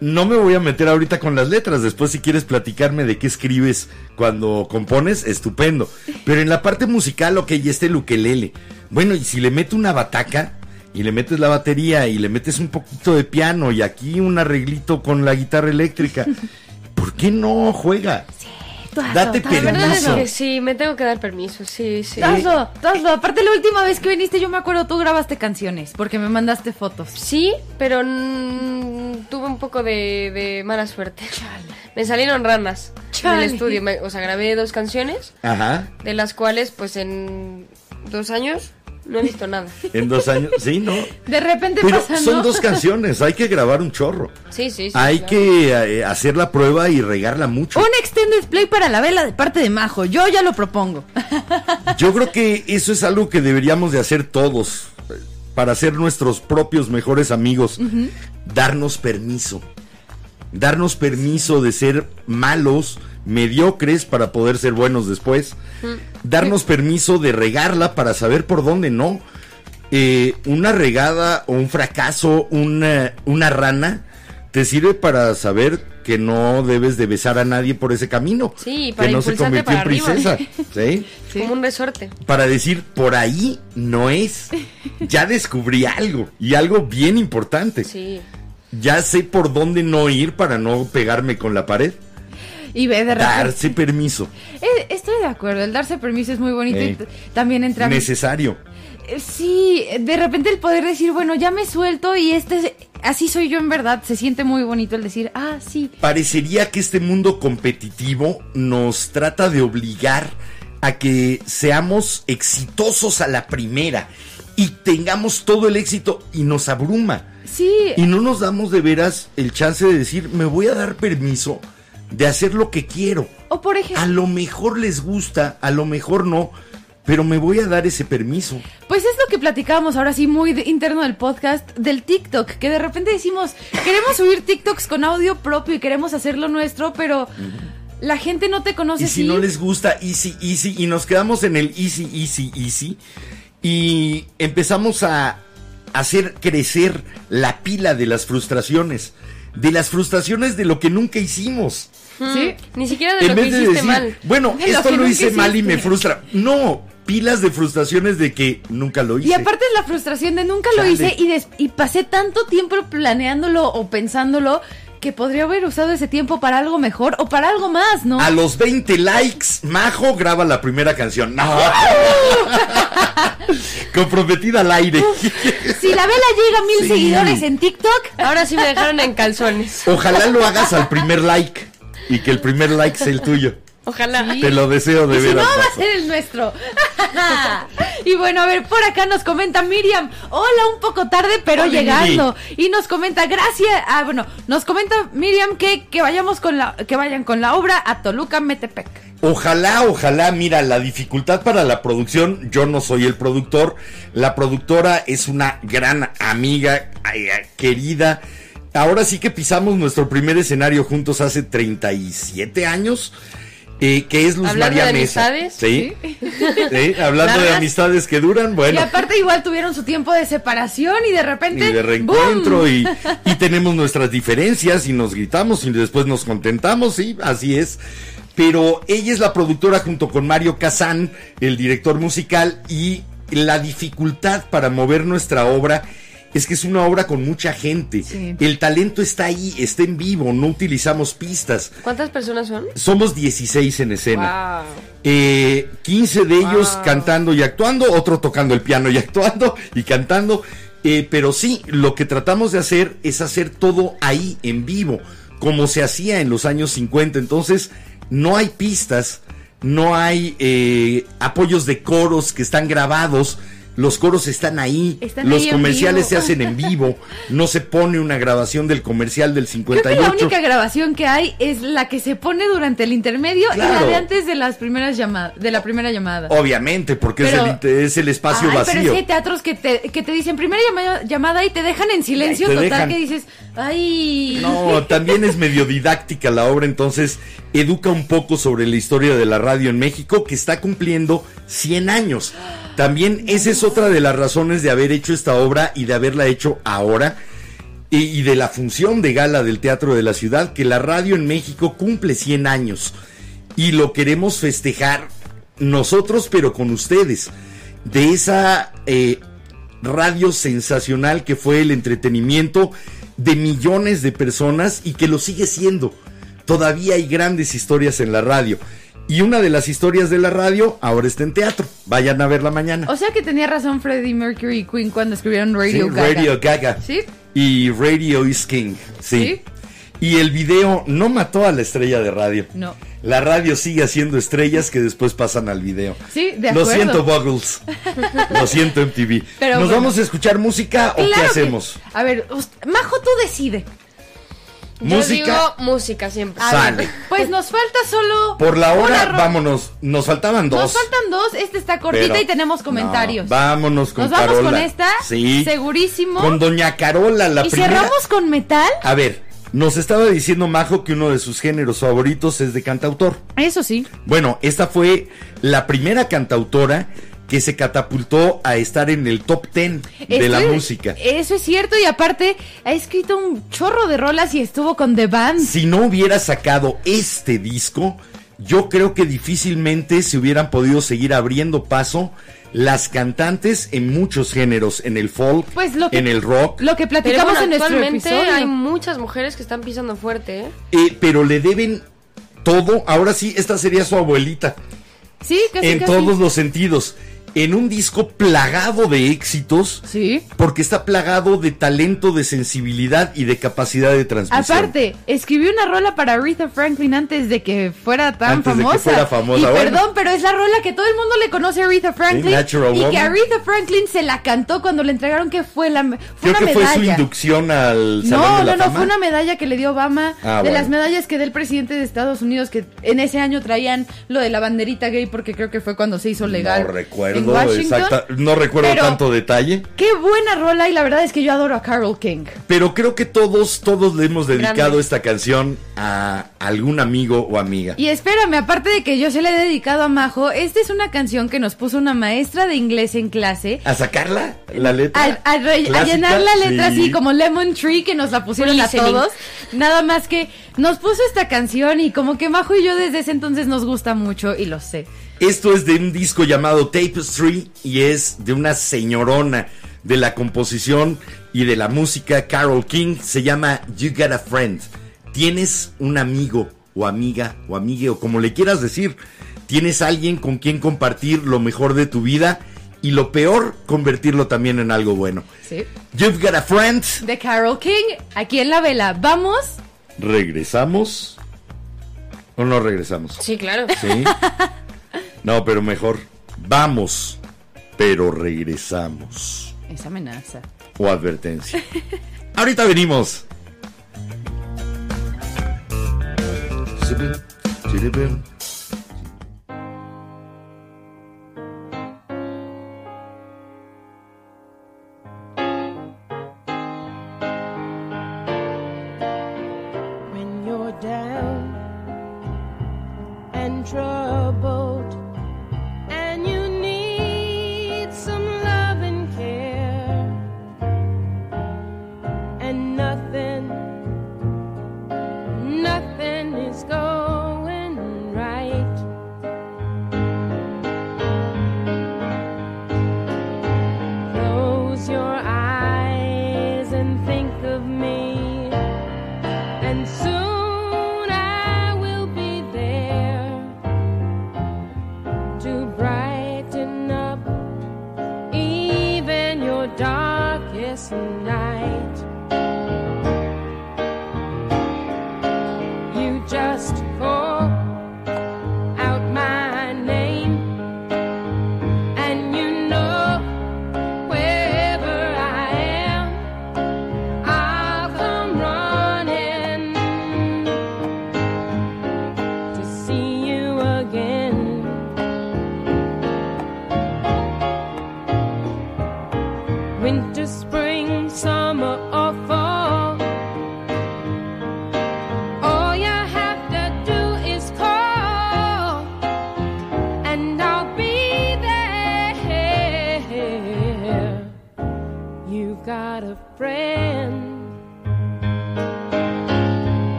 No me voy a meter ahorita con las letras, después si quieres platicarme de qué escribes cuando compones, estupendo. Pero en la parte musical, ok, y está el ukelele. Bueno, y si le meto una bataca, y le metes la batería, y le metes un poquito de piano, y aquí un arreglito con la guitarra eléctrica, [laughs] ¿por qué no juega? Date tú La hazlo. verdad es Permiso. que sí, me tengo que dar permiso, sí, sí. Hazlo, tú hazlo. Aparte, la última vez que viniste, yo me acuerdo, tú grabaste canciones, porque me mandaste fotos. Sí, pero mm, tuve un poco de, de mala suerte. Me salieron ranas Chale. en el estudio. Me- o sea, grabé dos canciones, Ajá, de las cuales, pues en dos años no he visto nada. [laughs] en dos años, sí, ¿no? De repente Pero pasa, son ¿no? dos canciones, hay que grabar un chorro. Sí, sí, sí. Hay claro. que eh, hacer la prueba y regarla mucho. Un extended play para la vela de parte de Majo. Yo ya lo propongo. [laughs] Yo creo que eso es algo que deberíamos de hacer todos eh, para ser nuestros propios mejores amigos. Darnos permiso. Darnos permiso de ser malos, mediocres para poder ser buenos después. Darnos permiso de regarla para saber por dónde no. Eh, una regada o un fracaso, una, una rana, te sirve para saber que no debes de besar a nadie por ese camino. Sí, para que no se convirtió en princesa. [laughs] ¿sí? Como un resorte. para decir, por ahí no es. [laughs] Ya descubrí algo y algo bien importante. Sí. Ya sé por dónde no ir para no pegarme con la pared. Y ve de repente. Darse permiso. Eh, estoy de acuerdo, el darse permiso es muy bonito. Y t- también entra. Necesario. Eh, Sí, de repente el poder decir, bueno, ya me suelto y este. Así soy yo en verdad. Se siente muy bonito el decir, ah, sí. Parecería que este mundo competitivo nos trata de obligar a que seamos exitosos a la primera y tengamos todo el éxito y nos abruma. Sí. Y no nos damos de veras el chance de decir, me voy a dar permiso de hacer lo que quiero. O por A ejemplo, lo mejor les gusta, a lo mejor no, pero me voy a dar ese permiso. pues es lo que platicábamos ahora sí muy de- interno del podcast del TikTok, que de repente decimos, queremos subir TikToks con audio propio y queremos hacerlo nuestro, pero la gente no te conoce Y si no les gusta easy, easy, y nos quedamos en el easy, easy, easy, y empezamos a hacer crecer la pila de las frustraciones, de las frustraciones de lo que nunca hicimos. Sí. Ni siquiera de En lo que vez de hiciste decir, mal. bueno, De esto que lo hice mal y me frustra. No, pilas de frustraciones de que nunca lo hice. Y aparte la frustración de nunca lo hice y, des- y pasé tanto tiempo planeándolo o pensándolo que podría haber usado ese tiempo para algo mejor o para algo más, ¿no? A los 20 likes, Majo graba la primera canción. No. [laughs] Comprometida al aire. Si la vela llega a mil Sí. seguidores en TikTok, Ahora sí me dejaron en calzones. Ojalá lo hagas al primer like y que el primer like sea el tuyo. Ojalá. Te lo deseo de y si no veras. va a ser el nuestro. [laughs] y bueno, a ver, por acá nos comenta Miriam. Hola, un poco tarde, pero Hola, llegando. Y nos comenta, gracias. Ah, bueno, nos comenta Miriam que, que vayamos con la, que vayan con la obra a Toluca Metepec. Ojalá, ojalá, mira, la dificultad para la producción, yo no soy el productor, la productora es una gran amiga, ay, ay, querida. Ahora sí que pisamos nuestro primer escenario juntos hace 37 años, eh, que es Luz Hablando María de Mesa. amistades. ¿Sí? Sí, Hablando de amistades que duran, Y bueno. aparte igual tuvieron su tiempo de separación y de repente... y de reencuentro y, y tenemos nuestras diferencias y nos gritamos y después nos contentamos, sí, así es. Pero ella es la productora junto con Mario Kazán, el director musical, y la dificultad para mover nuestra obra es que es una obra con mucha gente. Sí. El talento está ahí, está en vivo, no utilizamos pistas. ¿Cuántas personas son? Somos 16 en escena. Wow. Eh, 15 de ellos cantando y actuando, otro tocando el piano y [laughs] actuando y cantando. Eh, pero sí, lo que tratamos de hacer es hacer todo ahí en vivo, como se hacía en los años 50. Entonces, no hay pistas, no hay eh, apoyos de coros que están grabados. Los coros están ahí, Están los ahí comerciales se hacen en vivo, no se pone una grabación del comercial del Creo 58. que la única grabación que hay es la que se pone durante el intermedio y Claro. la de antes de las primeras llamadas, de la primera llamada. Obviamente, porque Pero- es, el, es el espacio Ay, vacío. pero es que hay teatros que te, que te dicen primera llama- llamada y te dejan en silencio total dejan. que dices, ay. No, también es medio didáctica la obra, entonces educa un poco sobre la historia de la radio en México, que está cumpliendo 100 años. También esa es otra de las razones de haber hecho esta obra y de haberla hecho ahora. Y, de la función de gala del Teatro de la Ciudad, que la radio en México cumple 100 años. Y lo queremos festejar nosotros, pero con ustedes. De esa eh, radio sensacional que fue el entretenimiento de millones de personas y que lo sigue siendo. Todavía hay grandes historias en la radio. Y una de las historias de la radio ahora está en teatro. Vayan a verla mañana. O sea que tenía razón Freddie Mercury y Queen cuando escribieron Sí, Radio Gaga. Radio Gaga. ¿Sí? Y Radio is King. Sí. ¿Sí? Y el video no mató a la estrella de radio. No. La radio sigue haciendo estrellas que después pasan al video. Sí, de Lo acuerdo. siento, Buggles. Lo siento, MTV. Pero ¿Nos bueno. vamos a escuchar música o qué Claro que- hacemos? A ver, Majo, tú decide. Yo Música. digo música siempre. A Sale. ver, pues nos falta solo. Por la hora, vámonos. Nos faltaban dos. Nos faltan dos. Esta está cortita pero- y tenemos comentarios. No, vámonos con Nos vamos Carola. con esta. Sí. Segurísimo. Con Doña Carola, la y primera. cerramos con metal. A ver, nos estaba diciendo Majo que uno de sus géneros favoritos es de cantautor. Eso sí. Bueno, esta fue la primera cantautora que se catapultó a estar en el top 10 de la música. Eso es cierto. Y aparte, ha escrito un chorro de rolas y estuvo con The Band. Si no hubiera sacado este disco, yo creo que difícilmente se hubieran podido seguir abriendo paso las cantantes en muchos géneros, en el folk, Pues lo que- en el rock, Lo que platicamos bueno, en nuestro actualmente episodio. hay muchas mujeres que están pisando fuerte, ¿eh? eh, pero le deben todo. Ahora sí, esta sería su abuelita. Sí, casi, en casi. todos los sentidos. En un disco plagado de éxitos, Sí. porque está plagado de talento, de sensibilidad y de capacidad de transmisión. Aparte, escribió una rola para Aretha Franklin antes de que fuera tan Antes de que famosa. fuera famosa, Y bueno. perdón, pero es la rola que todo el mundo le conoce a Aretha Franklin. Y que Woman. Aretha Franklin se la cantó cuando le entregaron que fue la fue Creo una que fue su medalla. inducción al Salón No, de la no, no, Fama. fue una medalla que le dio Obama, Ah, de bueno. las medallas que del presidente de Estados Unidos, que en ese año traían lo de la banderita gay, porque creo que fue cuando se hizo legal. No en recuerdo Washington. exacta- no recuerdo Pero- tanto detalle, Qué buena rola, y la verdad es que yo adoro a Carol King. pero creo que todos, todos le hemos dedicado Grande. esta canción a algún amigo o amiga. Y espérame, aparte de que yo se la he dedicado a Majo, esta es una canción que nos puso una maestra de inglés en clase. ¿A sacarla? ¿La letra? A, llenar la letra Sí. así como Lemon Tree que nos la pusieron a todos. Nada más que nos puso esta canción y como que Majo y yo desde ese entonces nos gusta mucho y lo sé. Esto es de un disco llamado Tapestry y es de una señorona de la composición y de la música, Carol King. Se llama You Got a Friend. Tienes un amigo o amiga o amigue o como le quieras decir. Tienes alguien con quien compartir lo mejor de tu vida y lo peor, convertirlo también en algo bueno. Sí. You've Got a Friend. De Carol King, aquí en la vela. Vamos. ¿Regresamos? ¿O no regresamos? Sí, claro. ¿Sí? [laughs] No, pero mejor. Vamos, pero regresamos. Esa amenaza. O advertencia. [laughs] Ahorita venimos.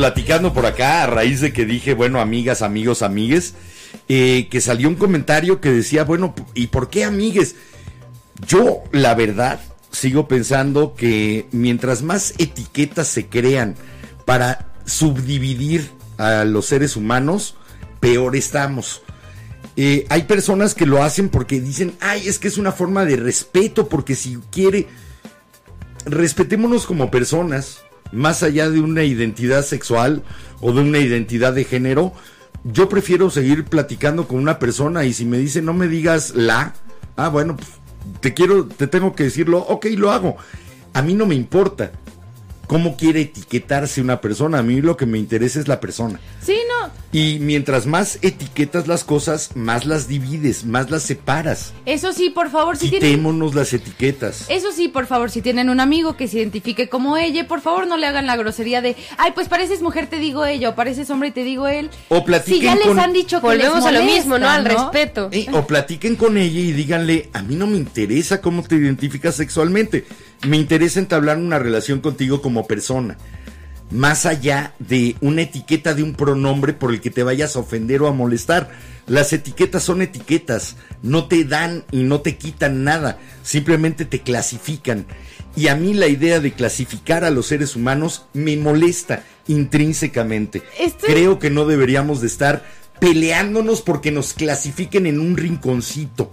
platicando por acá a raíz de que dije, bueno, amigas, amigos, amigues, eh, que salió un comentario que decía, bueno, ¿y por qué amigues? Yo, la verdad, sigo pensando que mientras más etiquetas se crean para subdividir a los seres humanos, peor estamos. Eh, hay personas que lo hacen porque dicen, ay, es que es una forma de respeto, porque si quiere, respetémonos como personas, más allá de una identidad sexual o de una identidad de género, yo prefiero seguir platicando con una persona y si me dice no me digas la, ah, bueno, pues, te quiero, te tengo que decirlo, ok, lo hago. A mí no me importa cómo quiere etiquetarse una persona, a mí lo que me interesa es la persona. Sí, no. Y mientras más etiquetas las cosas, más las divides, más las separas. Eso sí, por favor, si tienen... Quitémonos las etiquetas. Eso sí, por favor, si tienen un amigo que se identifique como ella, por favor no le hagan la grosería de, ay, pues pareces mujer, te digo ella, o pareces hombre y te digo él. O platiquen Si ya les con- han dicho que Volvemos les a lo mismo, ¿no? Al ¿no? respeto. Eh, o platiquen con ella y díganle, a mí no me interesa cómo te identificas sexualmente, me interesa entablar una relación contigo como persona. Más allá de una etiqueta de un pronombre por el que te vayas a ofender o a molestar. Las etiquetas son etiquetas, no te dan y no te quitan nada, simplemente te clasifican. Y a mí la idea de clasificar a los seres humanos me molesta intrínsecamente. Estoy- Creo que no deberíamos de estar peleándonos porque nos clasifiquen en un rinconcito.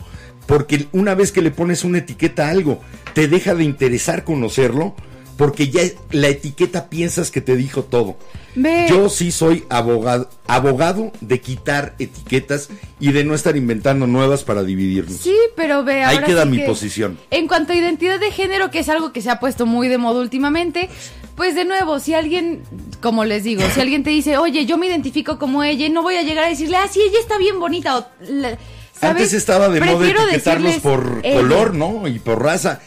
Porque una vez que le pones una etiqueta a algo, te deja de interesar conocerlo porque ya la etiqueta piensas que te dijo todo. Ve. Yo sí soy abogado, abogado de quitar etiquetas y de no estar inventando nuevas para dividirnos. Sí, pero ve, Ahí ahora queda sí mi que- posición. En cuanto a identidad de género, que es algo que se ha puesto muy de moda últimamente, pues de nuevo, si alguien, como les digo, si alguien te dice, oye, yo me identifico como ella, no voy a llegar a decirle, ah, sí, ella está bien bonita. O, la- ¿sabes? Antes estaba de moda etiquetarlos por color, ¿no? Y por raza.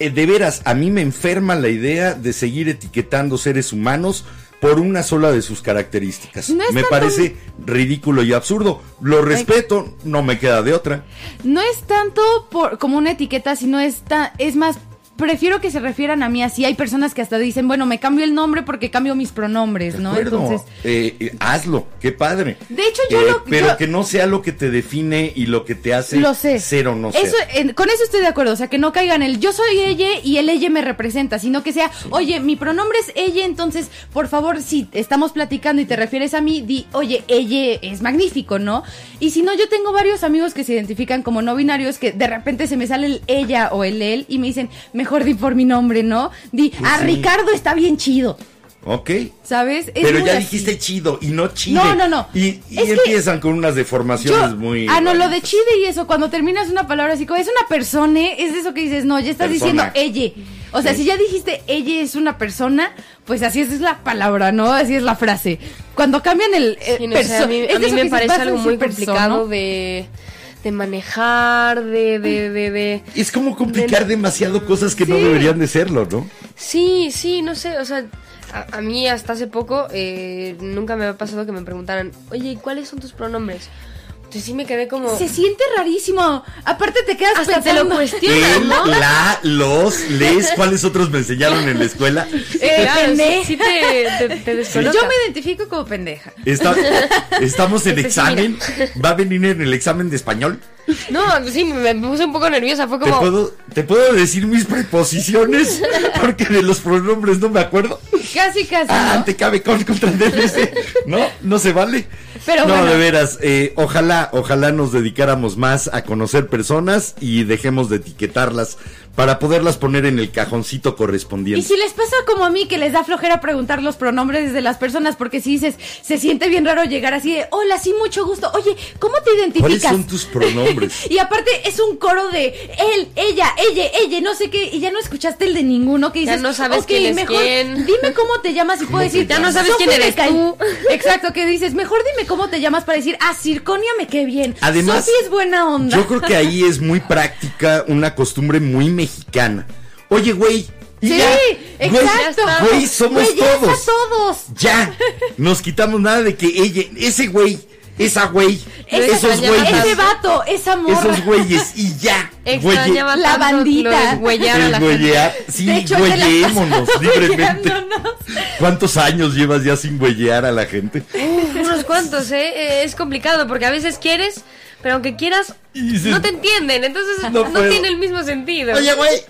Eh, de veras, a mí me enferma la idea de seguir etiquetando seres humanos por una sola de sus características. No me parece ridículo y absurdo. Lo respeto, no me queda de otra. No es tanto por, como una etiqueta, sino es, ta- es más, prefiero que se refieran a mí así. Hay personas que hasta dicen, bueno, me cambio el nombre porque cambio mis pronombres, ¿De ¿no? Entonces, Eh, eh, hazlo, qué padre. De hecho, yo Eh, lo- Pero yo- que no sea lo que te define y lo que te hace Lo sé. ser o no ser. Eso, en- con eso estoy de acuerdo, o sea, que no caigan el yo soy ella y el ella me representa, sino que sea, oye, mi pronombre es ella, entonces, por favor, si estamos platicando y te refieres a mí, di, oye, ella es magnífico, ¿no? Y si no, yo tengo varios amigos que se identifican como no binarios que de repente se me sale el ella o el él y me dicen, mejor di por mi nombre, ¿no? Di, ah, sí. Ricardo está bien chido, Ok. ¿sabes? Es Pero ya así. dijiste chido y no chide. No, no, no. Y, y Es que empiezan con unas deformaciones Yo- muy. Ah, no, lo de chide y eso, cuando terminas una palabra así como es una persona, es eso que dices, no, ya estás Persona. diciendo ella. O sea, Sí. si ya dijiste ella es una persona, pues así es la palabra, ¿no? Así es la frase. Cuando cambian el. eh, Sí, no perso- a mí, a me parece a algo muy complicado persona. de, de manejar, de, de, de, de- Es como complicar demasiado cosas que no deberían de serlo, ¿no? Sí, sí, no sé, o sea, a, a mí hasta hace poco eh, nunca me había pasado que me preguntaran, oye, ¿y cuáles son tus pronombres? Entonces sí me quedé como... Se siente rarísimo. Aparte te quedas Hasta te lo cuestionas, Él, ¿no? la, los, les, ¿cuáles otros me enseñaron en la escuela? Eh, Claro, sí, pendeja. sí te, te. Yo me identifico como pendeja. Está- estamos en Este, sí, examen. ¿Va a venir en el examen de español? No, sí, me puse un poco nerviosa, fue ¿Te como... puedo, ¿Te puedo decir mis preposiciones? Porque de los pronombres no me acuerdo. Casi, casi. Ah, ¿no? te cabe con contra DLC. No, no se vale. Pero no, bueno. de veras, eh, ojalá, ojalá nos dedicáramos más a conocer personas y dejemos de etiquetarlas para poderlas poner en el cajoncito Y correspondiente. si les pasa como a mí que les da flojera preguntar los pronombres de las personas, porque si dices, se siente bien raro llegar así de, hola, sí, mucho gusto. Oye, ¿cómo te identificas? ¿Cuáles son tus pronombres? [laughs] y aparte es un coro de él, ella, ella, ella, no sé qué, y ya no escuchaste el de ninguno que Ya dices, no sabes "Ok, quién es mejor quién". [laughs] Dime cómo te llamas y puedo decir, Ya no sabes "Sofi quién eres me cae". tú. [laughs] Exacto, que dices, mejor dime cómo te llamas para decir, ah, Circonia me qué bien. Además, Sofi es buena onda. Yo creo que ahí es muy práctica una costumbre muy mexicana. Oye, güey. y Sí, ya, exacto. Güey, somos Güey, ya está todos. todos. Ya. Nos quitamos nada de que ella, ese güey, esa güey, esos güeyes, Ese vato, esa morra. esos güeyes y ya. Extrañaba La bandita. güeyar la sí, güeyémonos libremente. ¿Cuántos años llevas ya sin güeyar a la gente? Unos cuantos, ¿eh? Eh, Es complicado porque a veces quieres, pero aunque quieras, dices, no te entienden. Entonces No tiene el mismo sentido. Oye, güey.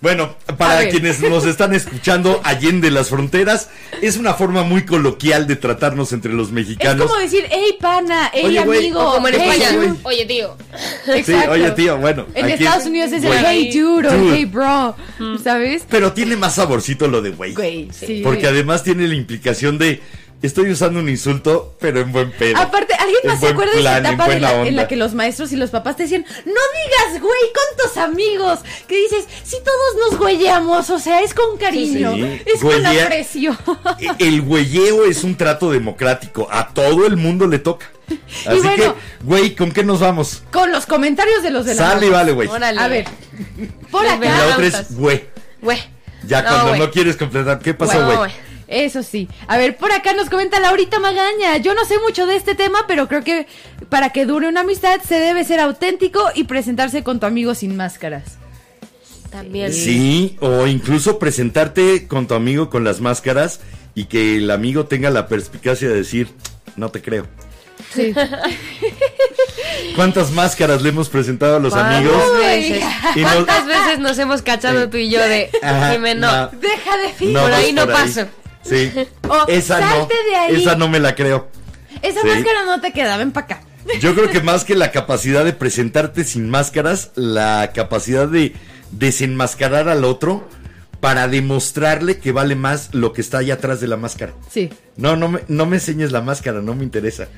Bueno, para quienes nos están escuchando allende las fronteras, es una forma muy coloquial de tratarnos entre los Es mexicanos. como decir, hey pana, hey Oye, amigo. Como en hey, España. dude". güey. Oye, tío. Sí, Exacto. oye, tío, bueno. En aquí Estados es- Unidos es el hey dude o hey bro, ¿sabes? Pero tiene más saborcito lo de güey. Güey, sí. Porque además tiene la implicación de Estoy usando un insulto, pero en buen pedo. Aparte, ¿alguien En más se acuerda de esa en etapa de buena la- en la que los maestros y los papás te decían, no digas güey con tus amigos? Que dices, si todos nos güeyamos, o sea, es con cariño, Sí, es con aprecio. [laughs] El güeyeo es un trato democrático. A todo el mundo le toca. [laughs] Así bueno- que, güey, ¿con qué nos vamos? con los comentarios de los de la Sale y vale, güey. Órale. A ver, por Los Y acá. la otra es, güey. Güey. Ya No, cuando no quieres completar, ¿qué pasó, No, güey? Eso sí. A ver, por acá nos comenta Laurita Magaña. Yo no sé mucho de este tema, pero creo que para que dure una amistad se debe ser auténtico y presentarse con tu amigo sin máscaras. También. Sí, o incluso presentarte con tu amigo con las máscaras y que el amigo tenga la perspicacia de decir, no te creo. Sí. [laughs] ¿Cuántas máscaras le hemos presentado a los ¿Cuántas amigos? veces? Y no- ¿Cuántas veces nos hemos cachado tú y yo de [laughs] no? Deja de fin. No por ahí no por paso. Sí. [laughs] O esa no. salte de ahí. Esa no me la creo. Esa Sí. máscara no te queda, ven para acá. [laughs] Yo creo que más que la capacidad de presentarte sin máscaras, la capacidad de desenmascarar al otro para demostrarle que vale más lo que está allá atrás de la máscara. Sí. No, no me, no me enseñes la máscara, no me interesa.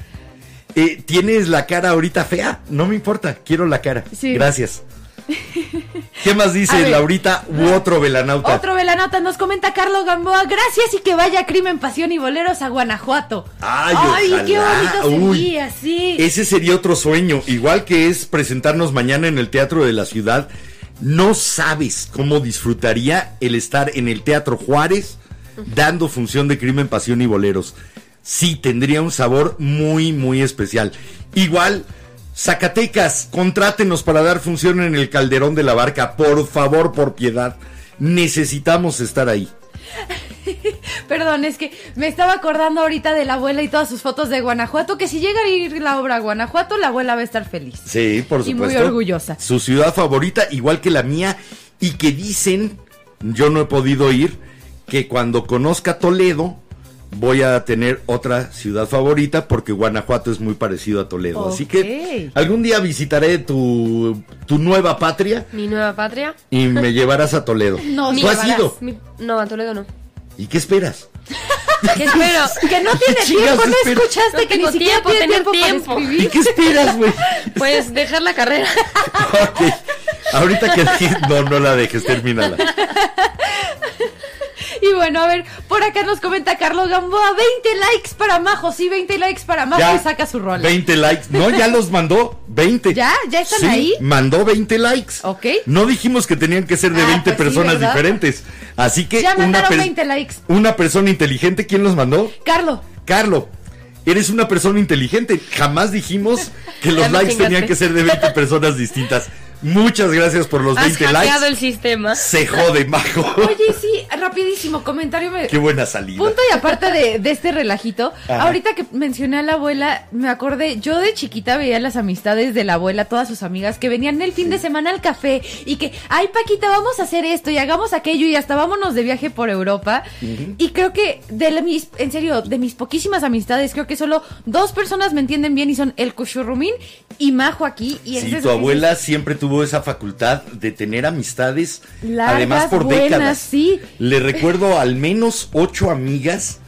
Eh, ¿Tienes la cara ahorita fea? No me importa, quiero la cara. Sí. Gracias. [laughs] ¿Qué más dice ver. Laurita u otro velanauta? Otro velanota nos comenta Carlos Gamboa. Gracias y que vaya Crimen, Pasión y Boleros a Guanajuato. Ay, qué ojalá. bonito Uy. sería, sí. Ese sería otro sueño, igual que es presentarnos mañana en el Teatro de la Ciudad. No sabes cómo disfrutaría el estar en el Teatro Juárez dando función de crimen, pasión y boleros. Sí, tendría un sabor muy, muy especial. Igual, Zacatecas, contrátenos para dar función en el Calderón de la Barca. Por favor, por piedad. Necesitamos estar ahí. [laughs] Perdón, es que me estaba acordando ahorita de la abuela y todas sus fotos de Guanajuato, que si llega a ir la obra a Guanajuato, la abuela va a estar feliz. Sí, por Y supuesto. muy orgullosa. Su ciudad favorita, igual que la mía, y que dicen, yo no he podido ir, que cuando conozca Toledo, voy a tener otra ciudad favorita, porque Guanajuato es muy parecido a Toledo. Así que Ok. algún día visitaré tu, tu nueva patria Mi nueva patria. y me [laughs] llevarás a Toledo. No, ¿Tú has ido? Mi- no, a Toledo no. ¿Y qué esperas? [laughs] ¿Qué espero? [laughs] Que no tiene tiempo, no espera? escuchaste No que ni siquiera tiempo, tiene tener tiempo, tiempo. para ¿Y qué esperas, güey? Pues dejar la carrera. Ok. Ahorita que no, no la dejes, termínala. Y bueno, a ver, por acá nos comenta Carlos Gamboa, 20 likes para Majo, sí, 20 likes para Majo Ya, y saca su rola. 20 likes. No, ya los mandó. 20. ¿Ya? ¿Ya están Sí, ahí? Mandó 20 likes. Ok. No dijimos que tenían que ser de Ah, 20 pues sí, personas ¿verdad? diferentes. Así que Ya una, mandaron per- 20 likes. una persona inteligente, ¿quién los mandó? Carlos, Carlo. Eres una persona inteligente. Jamás dijimos que [laughs] los likes chingaste. tenían que ser de 20 personas distintas. Muchas gracias por los Has 20 hackeado el likes. sistema. Se jode, majo. oye, sí, rapidísimo, comentario me... Qué buena salida. Punto y aparte de, de este relajito, Ajá. ahorita que mencioné a la abuela, me acordé, yo de chiquita veía las amistades de la abuela, todas sus amigas que venían el fin de semana al café y que, ay Paquita, vamos a hacer esto y hagamos aquello y hasta vámonos de viaje por Europa. Y creo que, de la- mis, en serio, de mis poquísimas amistades, creo que solo dos personas me entienden bien y son el Cuchurrumín y Majo aquí. Y Sí, tu abuela siempre tuvo esa facultad de tener amistades, Largas, además por buenas, décadas. sí. Le recuerdo al menos ocho amigas,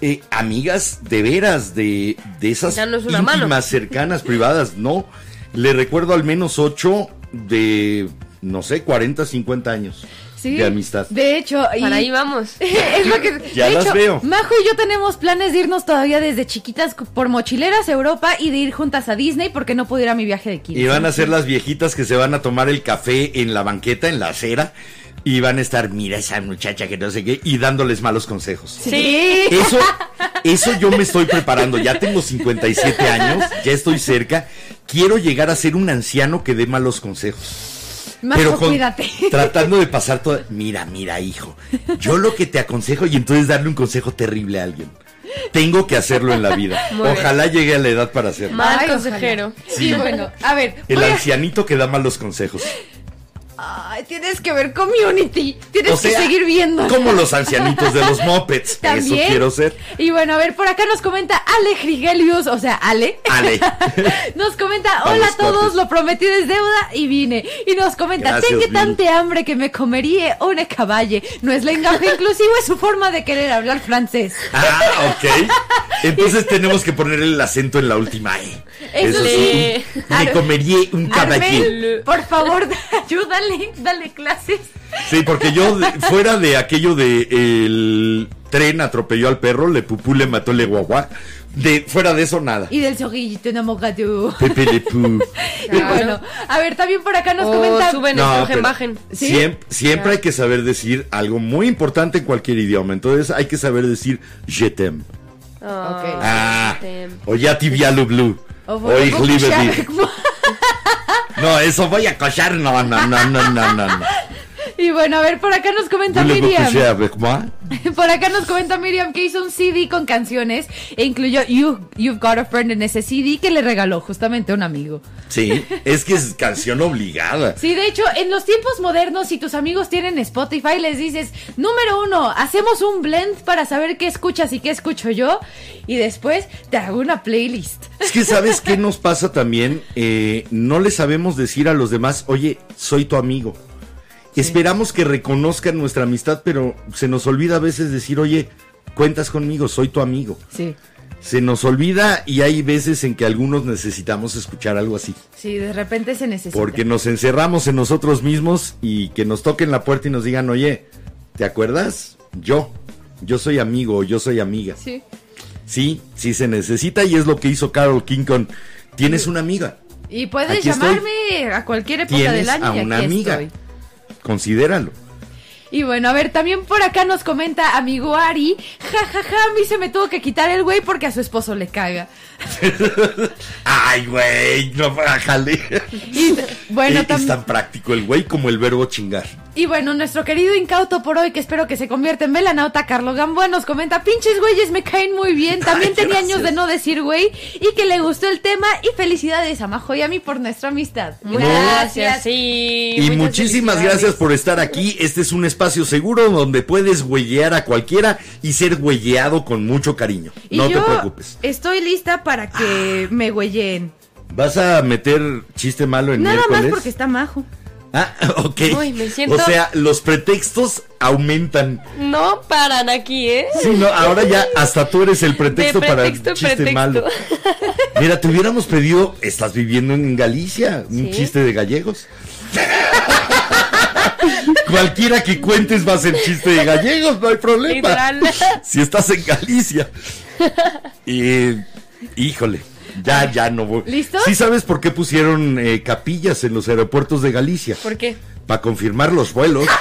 eh, amigas de veras, de, de esas íntimas, mano. cercanas, privadas, no. Le recuerdo al menos ocho de, no sé, 40, 50 años Sí, de amistad. De hecho, y- Para ahí vamos. [laughs] es lo que [laughs] Ya de las hecho, veo. Majo y yo tenemos planes de irnos todavía desde chiquitas por mochileras a Europa y de ir juntas a Disney porque no pude ir a mi viaje de 15. Y van a ser las viejitas que se van a tomar el café en la banqueta, en la acera, y van a estar, mira esa muchacha que no sé qué, y dándoles malos consejos. Sí. Eso, [laughs] eso yo me estoy preparando. Ya tengo 57 años, ya estoy cerca. Quiero llegar a ser un anciano que dé malos consejos. Majo, pero con- cuídate. [laughs] tratando de pasar todo. Mira, mira, hijo. Yo lo que te aconsejo y entonces darle un consejo terrible a alguien. Tengo que hacerlo en la vida. [laughs] Muy bien. Ojalá llegue a la edad para hacerlo. Mal Ay, consejero. Sí, bueno, a ver. El a- ancianito que da malos consejos. Ay, tienes que ver Community. Tienes O sea, que seguir viendo. Como los ancianitos de los mopeds. Eso quiero ser. Y bueno, a ver, por acá nos comenta Ale Grigelius, o sea, Ale. Ale. [laughs] Nos comenta, hola a todos, cuates. lo prometí es deuda y vine. Y nos comenta, tengo tanta hambre que me comería una caballe. No es lenguaje inclusivo, es su forma de querer hablar francés. Ah, ok. [laughs] Entonces tenemos que poner el acento en la última E. Eso sí. sí. un- Me comería un caballé. Armel, por favor, [laughs] ayúdale, dale clases. Sí, porque yo, de- [laughs] fuera de aquello de el tren atropelló al perro, le pupú le mató le guagua. De, fuera de eso, nada. Y del zorrillito enamorado. Pepe le pu. [laughs] Y bueno, a ver, también por acá nos O comenta. suben No. Siempre, siempre hay que saber decir algo muy importante en cualquier idioma. Entonces hay que saber decir je t'aime. Ah, Ah, te- o ya blue. O O ich liebe dich. No, eso voy a cochar. No, no, no, no, no, no. [laughs] Y bueno, a ver, por acá nos comenta Miriam. [laughs] Por acá nos comenta Miriam que hizo un CD con canciones e incluyó you, You've Got a Friend en ese CD que le regaló justamente a un amigo. Sí, es que es canción obligada. Sí, de hecho, en los tiempos modernos, si tus amigos tienen Spotify, les dices, número uno, hacemos un blend para saber qué escuchas y qué escucho yo, y después te hago una playlist. Es que sabes qué nos pasa también, Eh, no le sabemos decir a los demás, oye, soy tu amigo. Esperamos que reconozcan nuestra amistad, pero se nos olvida a veces decir, oye, cuentas conmigo, soy tu amigo. Sí, Se nos olvida y hay veces en que algunos necesitamos escuchar algo así. sí, de repente se necesita. Porque nos encerramos en nosotros mismos y que nos toquen la puerta y nos digan, oye, ¿te acuerdas? Yo, yo soy amigo, yo soy amiga. Sí. Sí, sí se necesita y es lo que hizo Carol King con Tienes una amiga, Y puedes Aquí estoy. llamarme a cualquier época tienes del año a y una aquí amiga. estoy. Considéralo. Y bueno, a ver, también por acá nos comenta amigo Ari, ja, ja, ja, a mí se me tuvo que quitar el güey porque a su esposo le caga. [laughs] Ay, güey, no bájale. Y bueno, es, tam- es tan práctico el güey como el verbo chingar. Y bueno, nuestro querido incauto por hoy, que espero que se convierta en velanauta, Carlos Gamboa, nos comenta, pinches güeyes me caen muy bien, [laughs] también Ay, tenía gracias. años de no decir güey, y que le gustó el tema, y felicidades a Majo y a mí por nuestra amistad. Gracias, sí. Y muchísimas gracias por estar aquí. Este es un espacio seguro donde puedes güeylear a cualquiera y ser güeyleado con mucho cariño. Y no yo te preocupes. estoy lista para que me güeyeen. ¿Vas a meter chiste malo en Nada miércoles? más porque está Majo. Ah, [laughs] ok. Uy, me siento- O sea, los pretextos aumentan. No paran aquí, ¿eh? Sí, no, ahora ya hasta tú eres el pretexto, De para pretexto el chiste pretexto. malo. [laughs] Mira, te hubiéramos pedido, estás viviendo en Galicia, un Sí. chiste de gallegos. [laughs] [laughs] Cualquiera que cuentes va a ser chiste de gallegos, no hay problema. Literal. [laughs] Si estás en Galicia. Y, híjole, ya, ya no voy. ¿Listo? ¿Sí sabes por qué pusieron eh, capillas en los aeropuertos de Galicia? ¿Por qué? Para confirmar los vuelos. [laughs]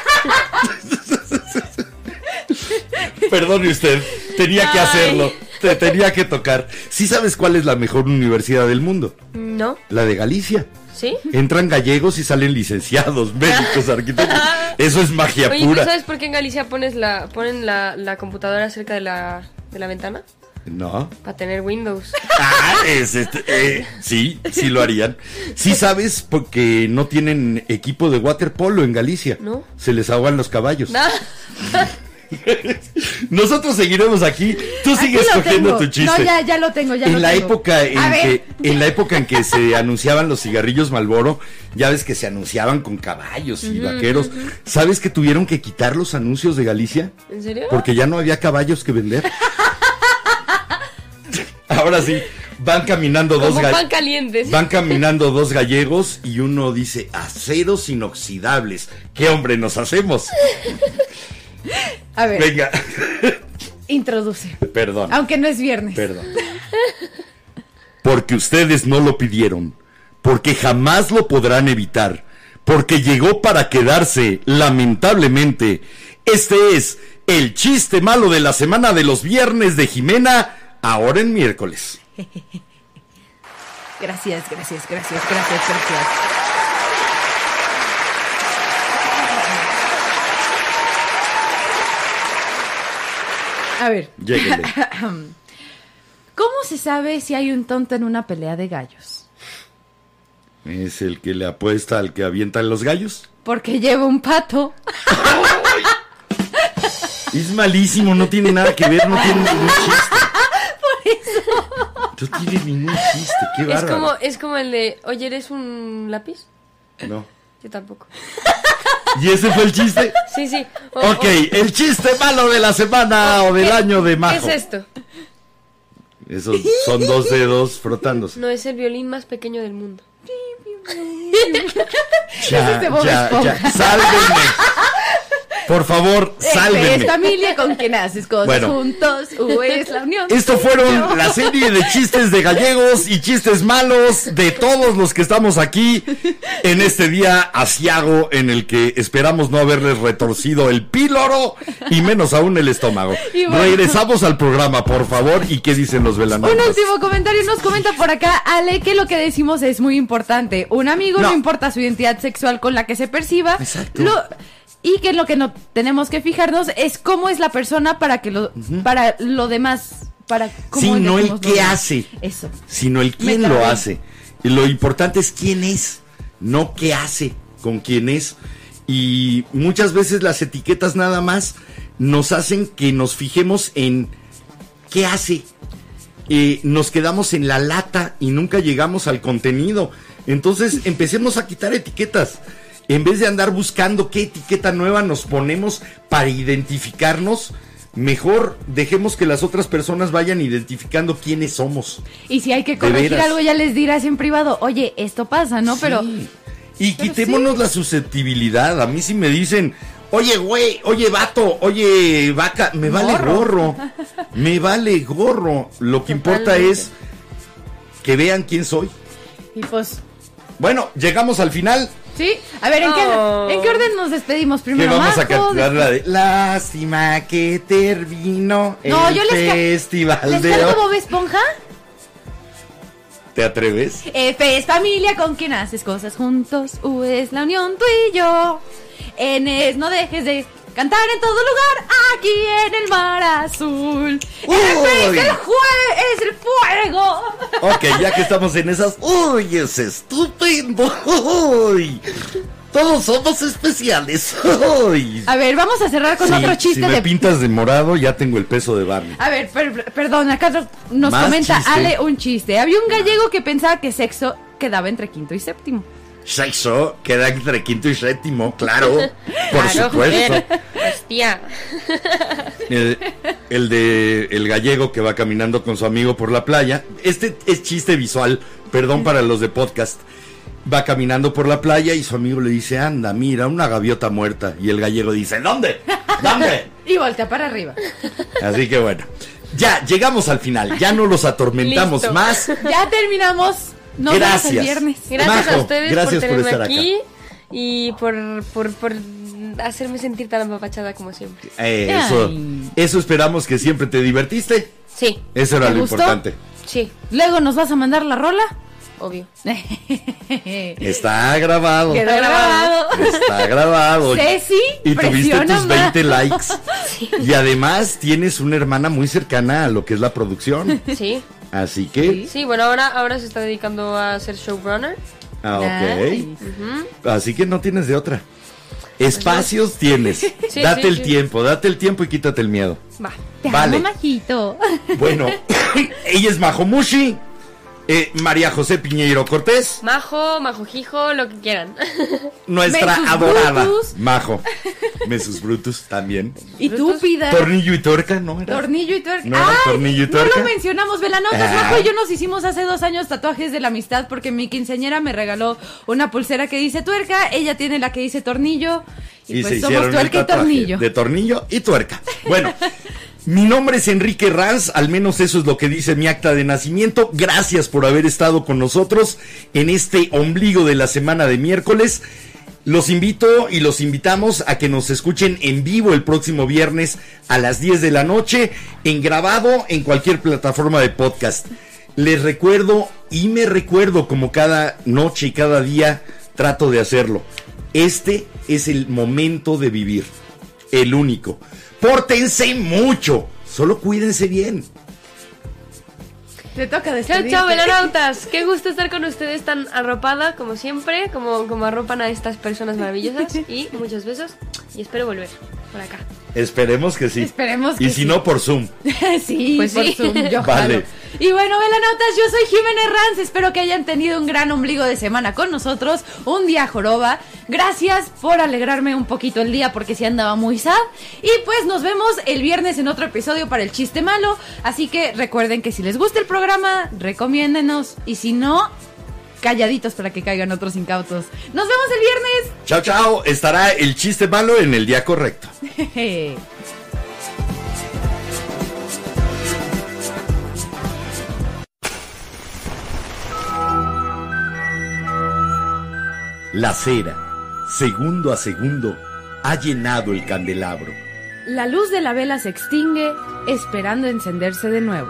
Perdone usted, tenía que hacerlo, te tenía que tocar. ¿Sí sabes cuál es la mejor universidad del mundo? No, La de Galicia. ¿Sí? Entran gallegos y salen licenciados, [laughs] médicos, arquitectos. Eso es magia Oye, ¿tú pura. sabes por qué en Galicia pones la, ponen la, la computadora cerca de la, de la ventana? No. Para tener Windows. [laughs] Ah, es este, eh, sí, sí lo harían. Sí sabes porque no tienen equipo de waterpolo en Galicia. No. Se les ahogan los caballos. Nah. [laughs] [laughs] Nosotros seguiremos aquí. Tú sigues cogiendo tengo. tu chiste. No, ya, ya lo tengo, ya en lo la tengo. época en que en la época en que se [laughs] anunciaban los cigarrillos Malboro, ya ves que se anunciaban con caballos y vaqueros. ¿Sabes que tuvieron que quitar los anuncios de Galicia? ¿En serio? Porque ya no había caballos que vender. [laughs] Ahora sí, van caminando dos Como ga- pan calientes. Van caminando dos gallegos y uno dice, aceros inoxidables. ¿Qué hombre nos hacemos? [laughs] A ver, Venga, introduce. perdón. Aunque no es viernes. Perdón. Porque ustedes no lo pidieron, porque jamás lo podrán evitar, porque llegó para quedarse, lamentablemente. Este es el chiste malo de la semana de los viernes de Jimena, ahora en miércoles. [laughs] Gracias, gracias, gracias, gracias, gracias. A ver, Lléguenle. [laughs] ¿cómo se sabe si hay un tonto en una pelea de gallos? ¿Es el que le apuesta al que avientan los gallos? porque llevo un pato. [laughs] Es malísimo, no tiene nada que ver, no tiene ningún chiste. [laughs] No tiene ningún chiste, qué Es bárbaro. como, es como el de, oye, ¿eres un lápiz? No. Yo tampoco. ¿Y ese fue el chiste? Sí, sí. O- Ok, o- el chiste malo de la semana o del ¿qué- año de ¿Qué Majo. es esto? Esos son dos dedos frotándose. No, es el violín más pequeño del mundo. [laughs] Ya, ya, ya. Sálvenme. [laughs] Por favor, [laughs] Es sálvenme. familia con quien haces cosas Bueno. juntos. U es la unión. Esto fueron la serie de chistes de gallegos y chistes malos de todos los que estamos aquí en este día asiago en el que esperamos no haberles retorcido el píloro y menos aún el estómago. Bueno. Regresamos al programa, por favor, y qué dicen los Un velanautas. último comentario nos comenta por acá Ale que lo que decimos es muy importante. Un amigo no, No. importa su identidad sexual con la que se perciba. Exacto. lo- y que lo que no tenemos que fijarnos es cómo es la persona para que lo para lo demás para cómo Sí, no el qué hace, Eso. sino el quién lo hace. Y lo importante es quién es, no qué hace con quién es. Y muchas veces las etiquetas nada más nos hacen que nos fijemos en qué hace. Eh, nos quedamos en la lata y nunca llegamos al contenido. Entonces empecemos a quitar etiquetas. En vez de andar buscando qué etiqueta nueva nos ponemos para identificarnos, mejor dejemos que las otras personas vayan identificando quiénes somos. Y si hay que corregir algo ya les dirás en privado, "Oye, esto pasa, ¿no?" Pero. Y Pero quitémonos sí. la susceptibilidad. A mí si me dicen, oye, güey, oye, vato, oye, vaca, me vale Gorro. gorro. [laughs] Me vale gorro. Lo que importa es que vean quién soy. y pues Bueno, llegamos al final. Sí, a ver, ¿en, qué, ¿en qué orden nos despedimos Que primero? vamos a cantar la de Lástima que terminó No, el yo les festival ¿Les de canto. Bob Esponja? ¿Te atreves? F es familia con quien haces cosas juntos. U es la unión tú y yo. N es no dejes de cantar en todo lugar. Aquí en el mar azul. Uy. El jue es el fuego. Ok, ya que estamos en esas. ¡Uy, es estupendo! ¡Uy! Todos somos especiales. ¡Uy! A ver, vamos a cerrar con Sí, otro chiste si me de. pintas de morado, ya tengo el peso de Barney. A ver, per- perdón, acá no- nos Más comenta chiste. Ale un chiste. Había un gallego que pensaba que sexo quedaba entre quinto y séptimo. Sexo queda entre quinto y séptimo, claro. [laughs] Por Claro, supuesto. joder. Hostia. [laughs] El, el de el gallego que va caminando con su amigo por la playa. Este es chiste visual, perdón para los de podcast. Va caminando por la playa y su amigo le dice, anda, mira, una gaviota muerta. Y el gallego dice, ¿dónde? ¿Dónde? [laughs] Y voltea para arriba. Así que bueno, ya llegamos al final, ya no los atormentamos Listo. más. Ya terminamos. Nos vemos Gracias. el viernes. Gracias Majo, a ustedes gracias por por tenerme estar acá. aquí y por, por, por hacerme sentir tan apapachada como siempre. Eh, eso, eso esperamos que siempre te divertiste. Sí, Eso era ¿Te lo gustó? importante. sí, Luego nos vas a mandar la rola. obvio. [laughs] Está grabado. Quedó grabado. Está grabado. Ceci, Y tuviste tus más. 20 likes. Y además tienes una hermana muy cercana a lo que es la producción. Sí, Así que. sí, bueno, ahora, ahora se está dedicando a ser showrunner. Ah, ok. Nice. Así que no tienes de otra. Espacios tienes. [laughs] Sí, date sí, el sí. tiempo, date el tiempo y quítate el miedo. Va. Te Vale. amo, majito. Bueno, [laughs] [coughs] ella es Majomushi, eh, María José Piñeiro Cortés, Majo, majojijo, lo que quieran. [laughs] nuestra Mesus adorada Brutus. Majo. [laughs] Mesus Brutus también. Y tú, Pida. Tornillo y tuerca, ¿no? Era? Tornillo y tuerca. ¿No era ¡Ay! tornillo y No tuerca? lo mencionamos, Velanotas. Ah. Majo y yo nos hicimos hace dos años tatuajes de la amistad porque mi quinceañera me regaló una pulsera que dice tuerca, ella tiene la que dice tornillo. Y, pues somos el tuerca y tatuaje tornillo. De tornillo y tuerca. Bueno, [laughs] mi nombre es Enrique Ranz, al menos eso es lo que dice mi acta de nacimiento. Gracias por haber estado con nosotros en este ombligo de la semana de miércoles. Los invito y los invitamos a que nos escuchen en vivo el próximo viernes a las 10 de la noche, en grabado en cualquier plataforma de podcast. Les recuerdo y me recuerdo como cada noche y cada día trato de hacerlo. Este es el momento de vivir, el único. Pórtense mucho, solo cuídense bien. Te toca Chao, despedirte. chao, velanautas. Qué gusto estar con ustedes tan arropada como siempre, como, como arropan a estas personas maravillosas. [laughs] Y muchos besos. Y espero volver por acá. Esperemos que sí. Esperemos que Y si sí. no, por Zoom. [laughs] sí, Pues por sí. Zoom, yo [laughs] Vale. jalo. Y bueno, velanautas, yo soy Jiménez Ranz. Espero que hayan tenido un gran ombligo de semana con nosotros. Un día joroba. Gracias por alegrarme un poquito el día porque sí andaba muy sad. Y pues nos vemos el viernes en otro episodio para el chiste malo. Así que recuerden que si les gusta el programa, recomiéndenos. Y si no, calladitos para que caigan otros incautos. Nos vemos el viernes. Chao, chao. Estará el chiste malo en el día correcto. [laughs] La cera, segundo a segundo, ha llenado el candelabro. La luz de la vela se extingue, esperando encenderse de nuevo.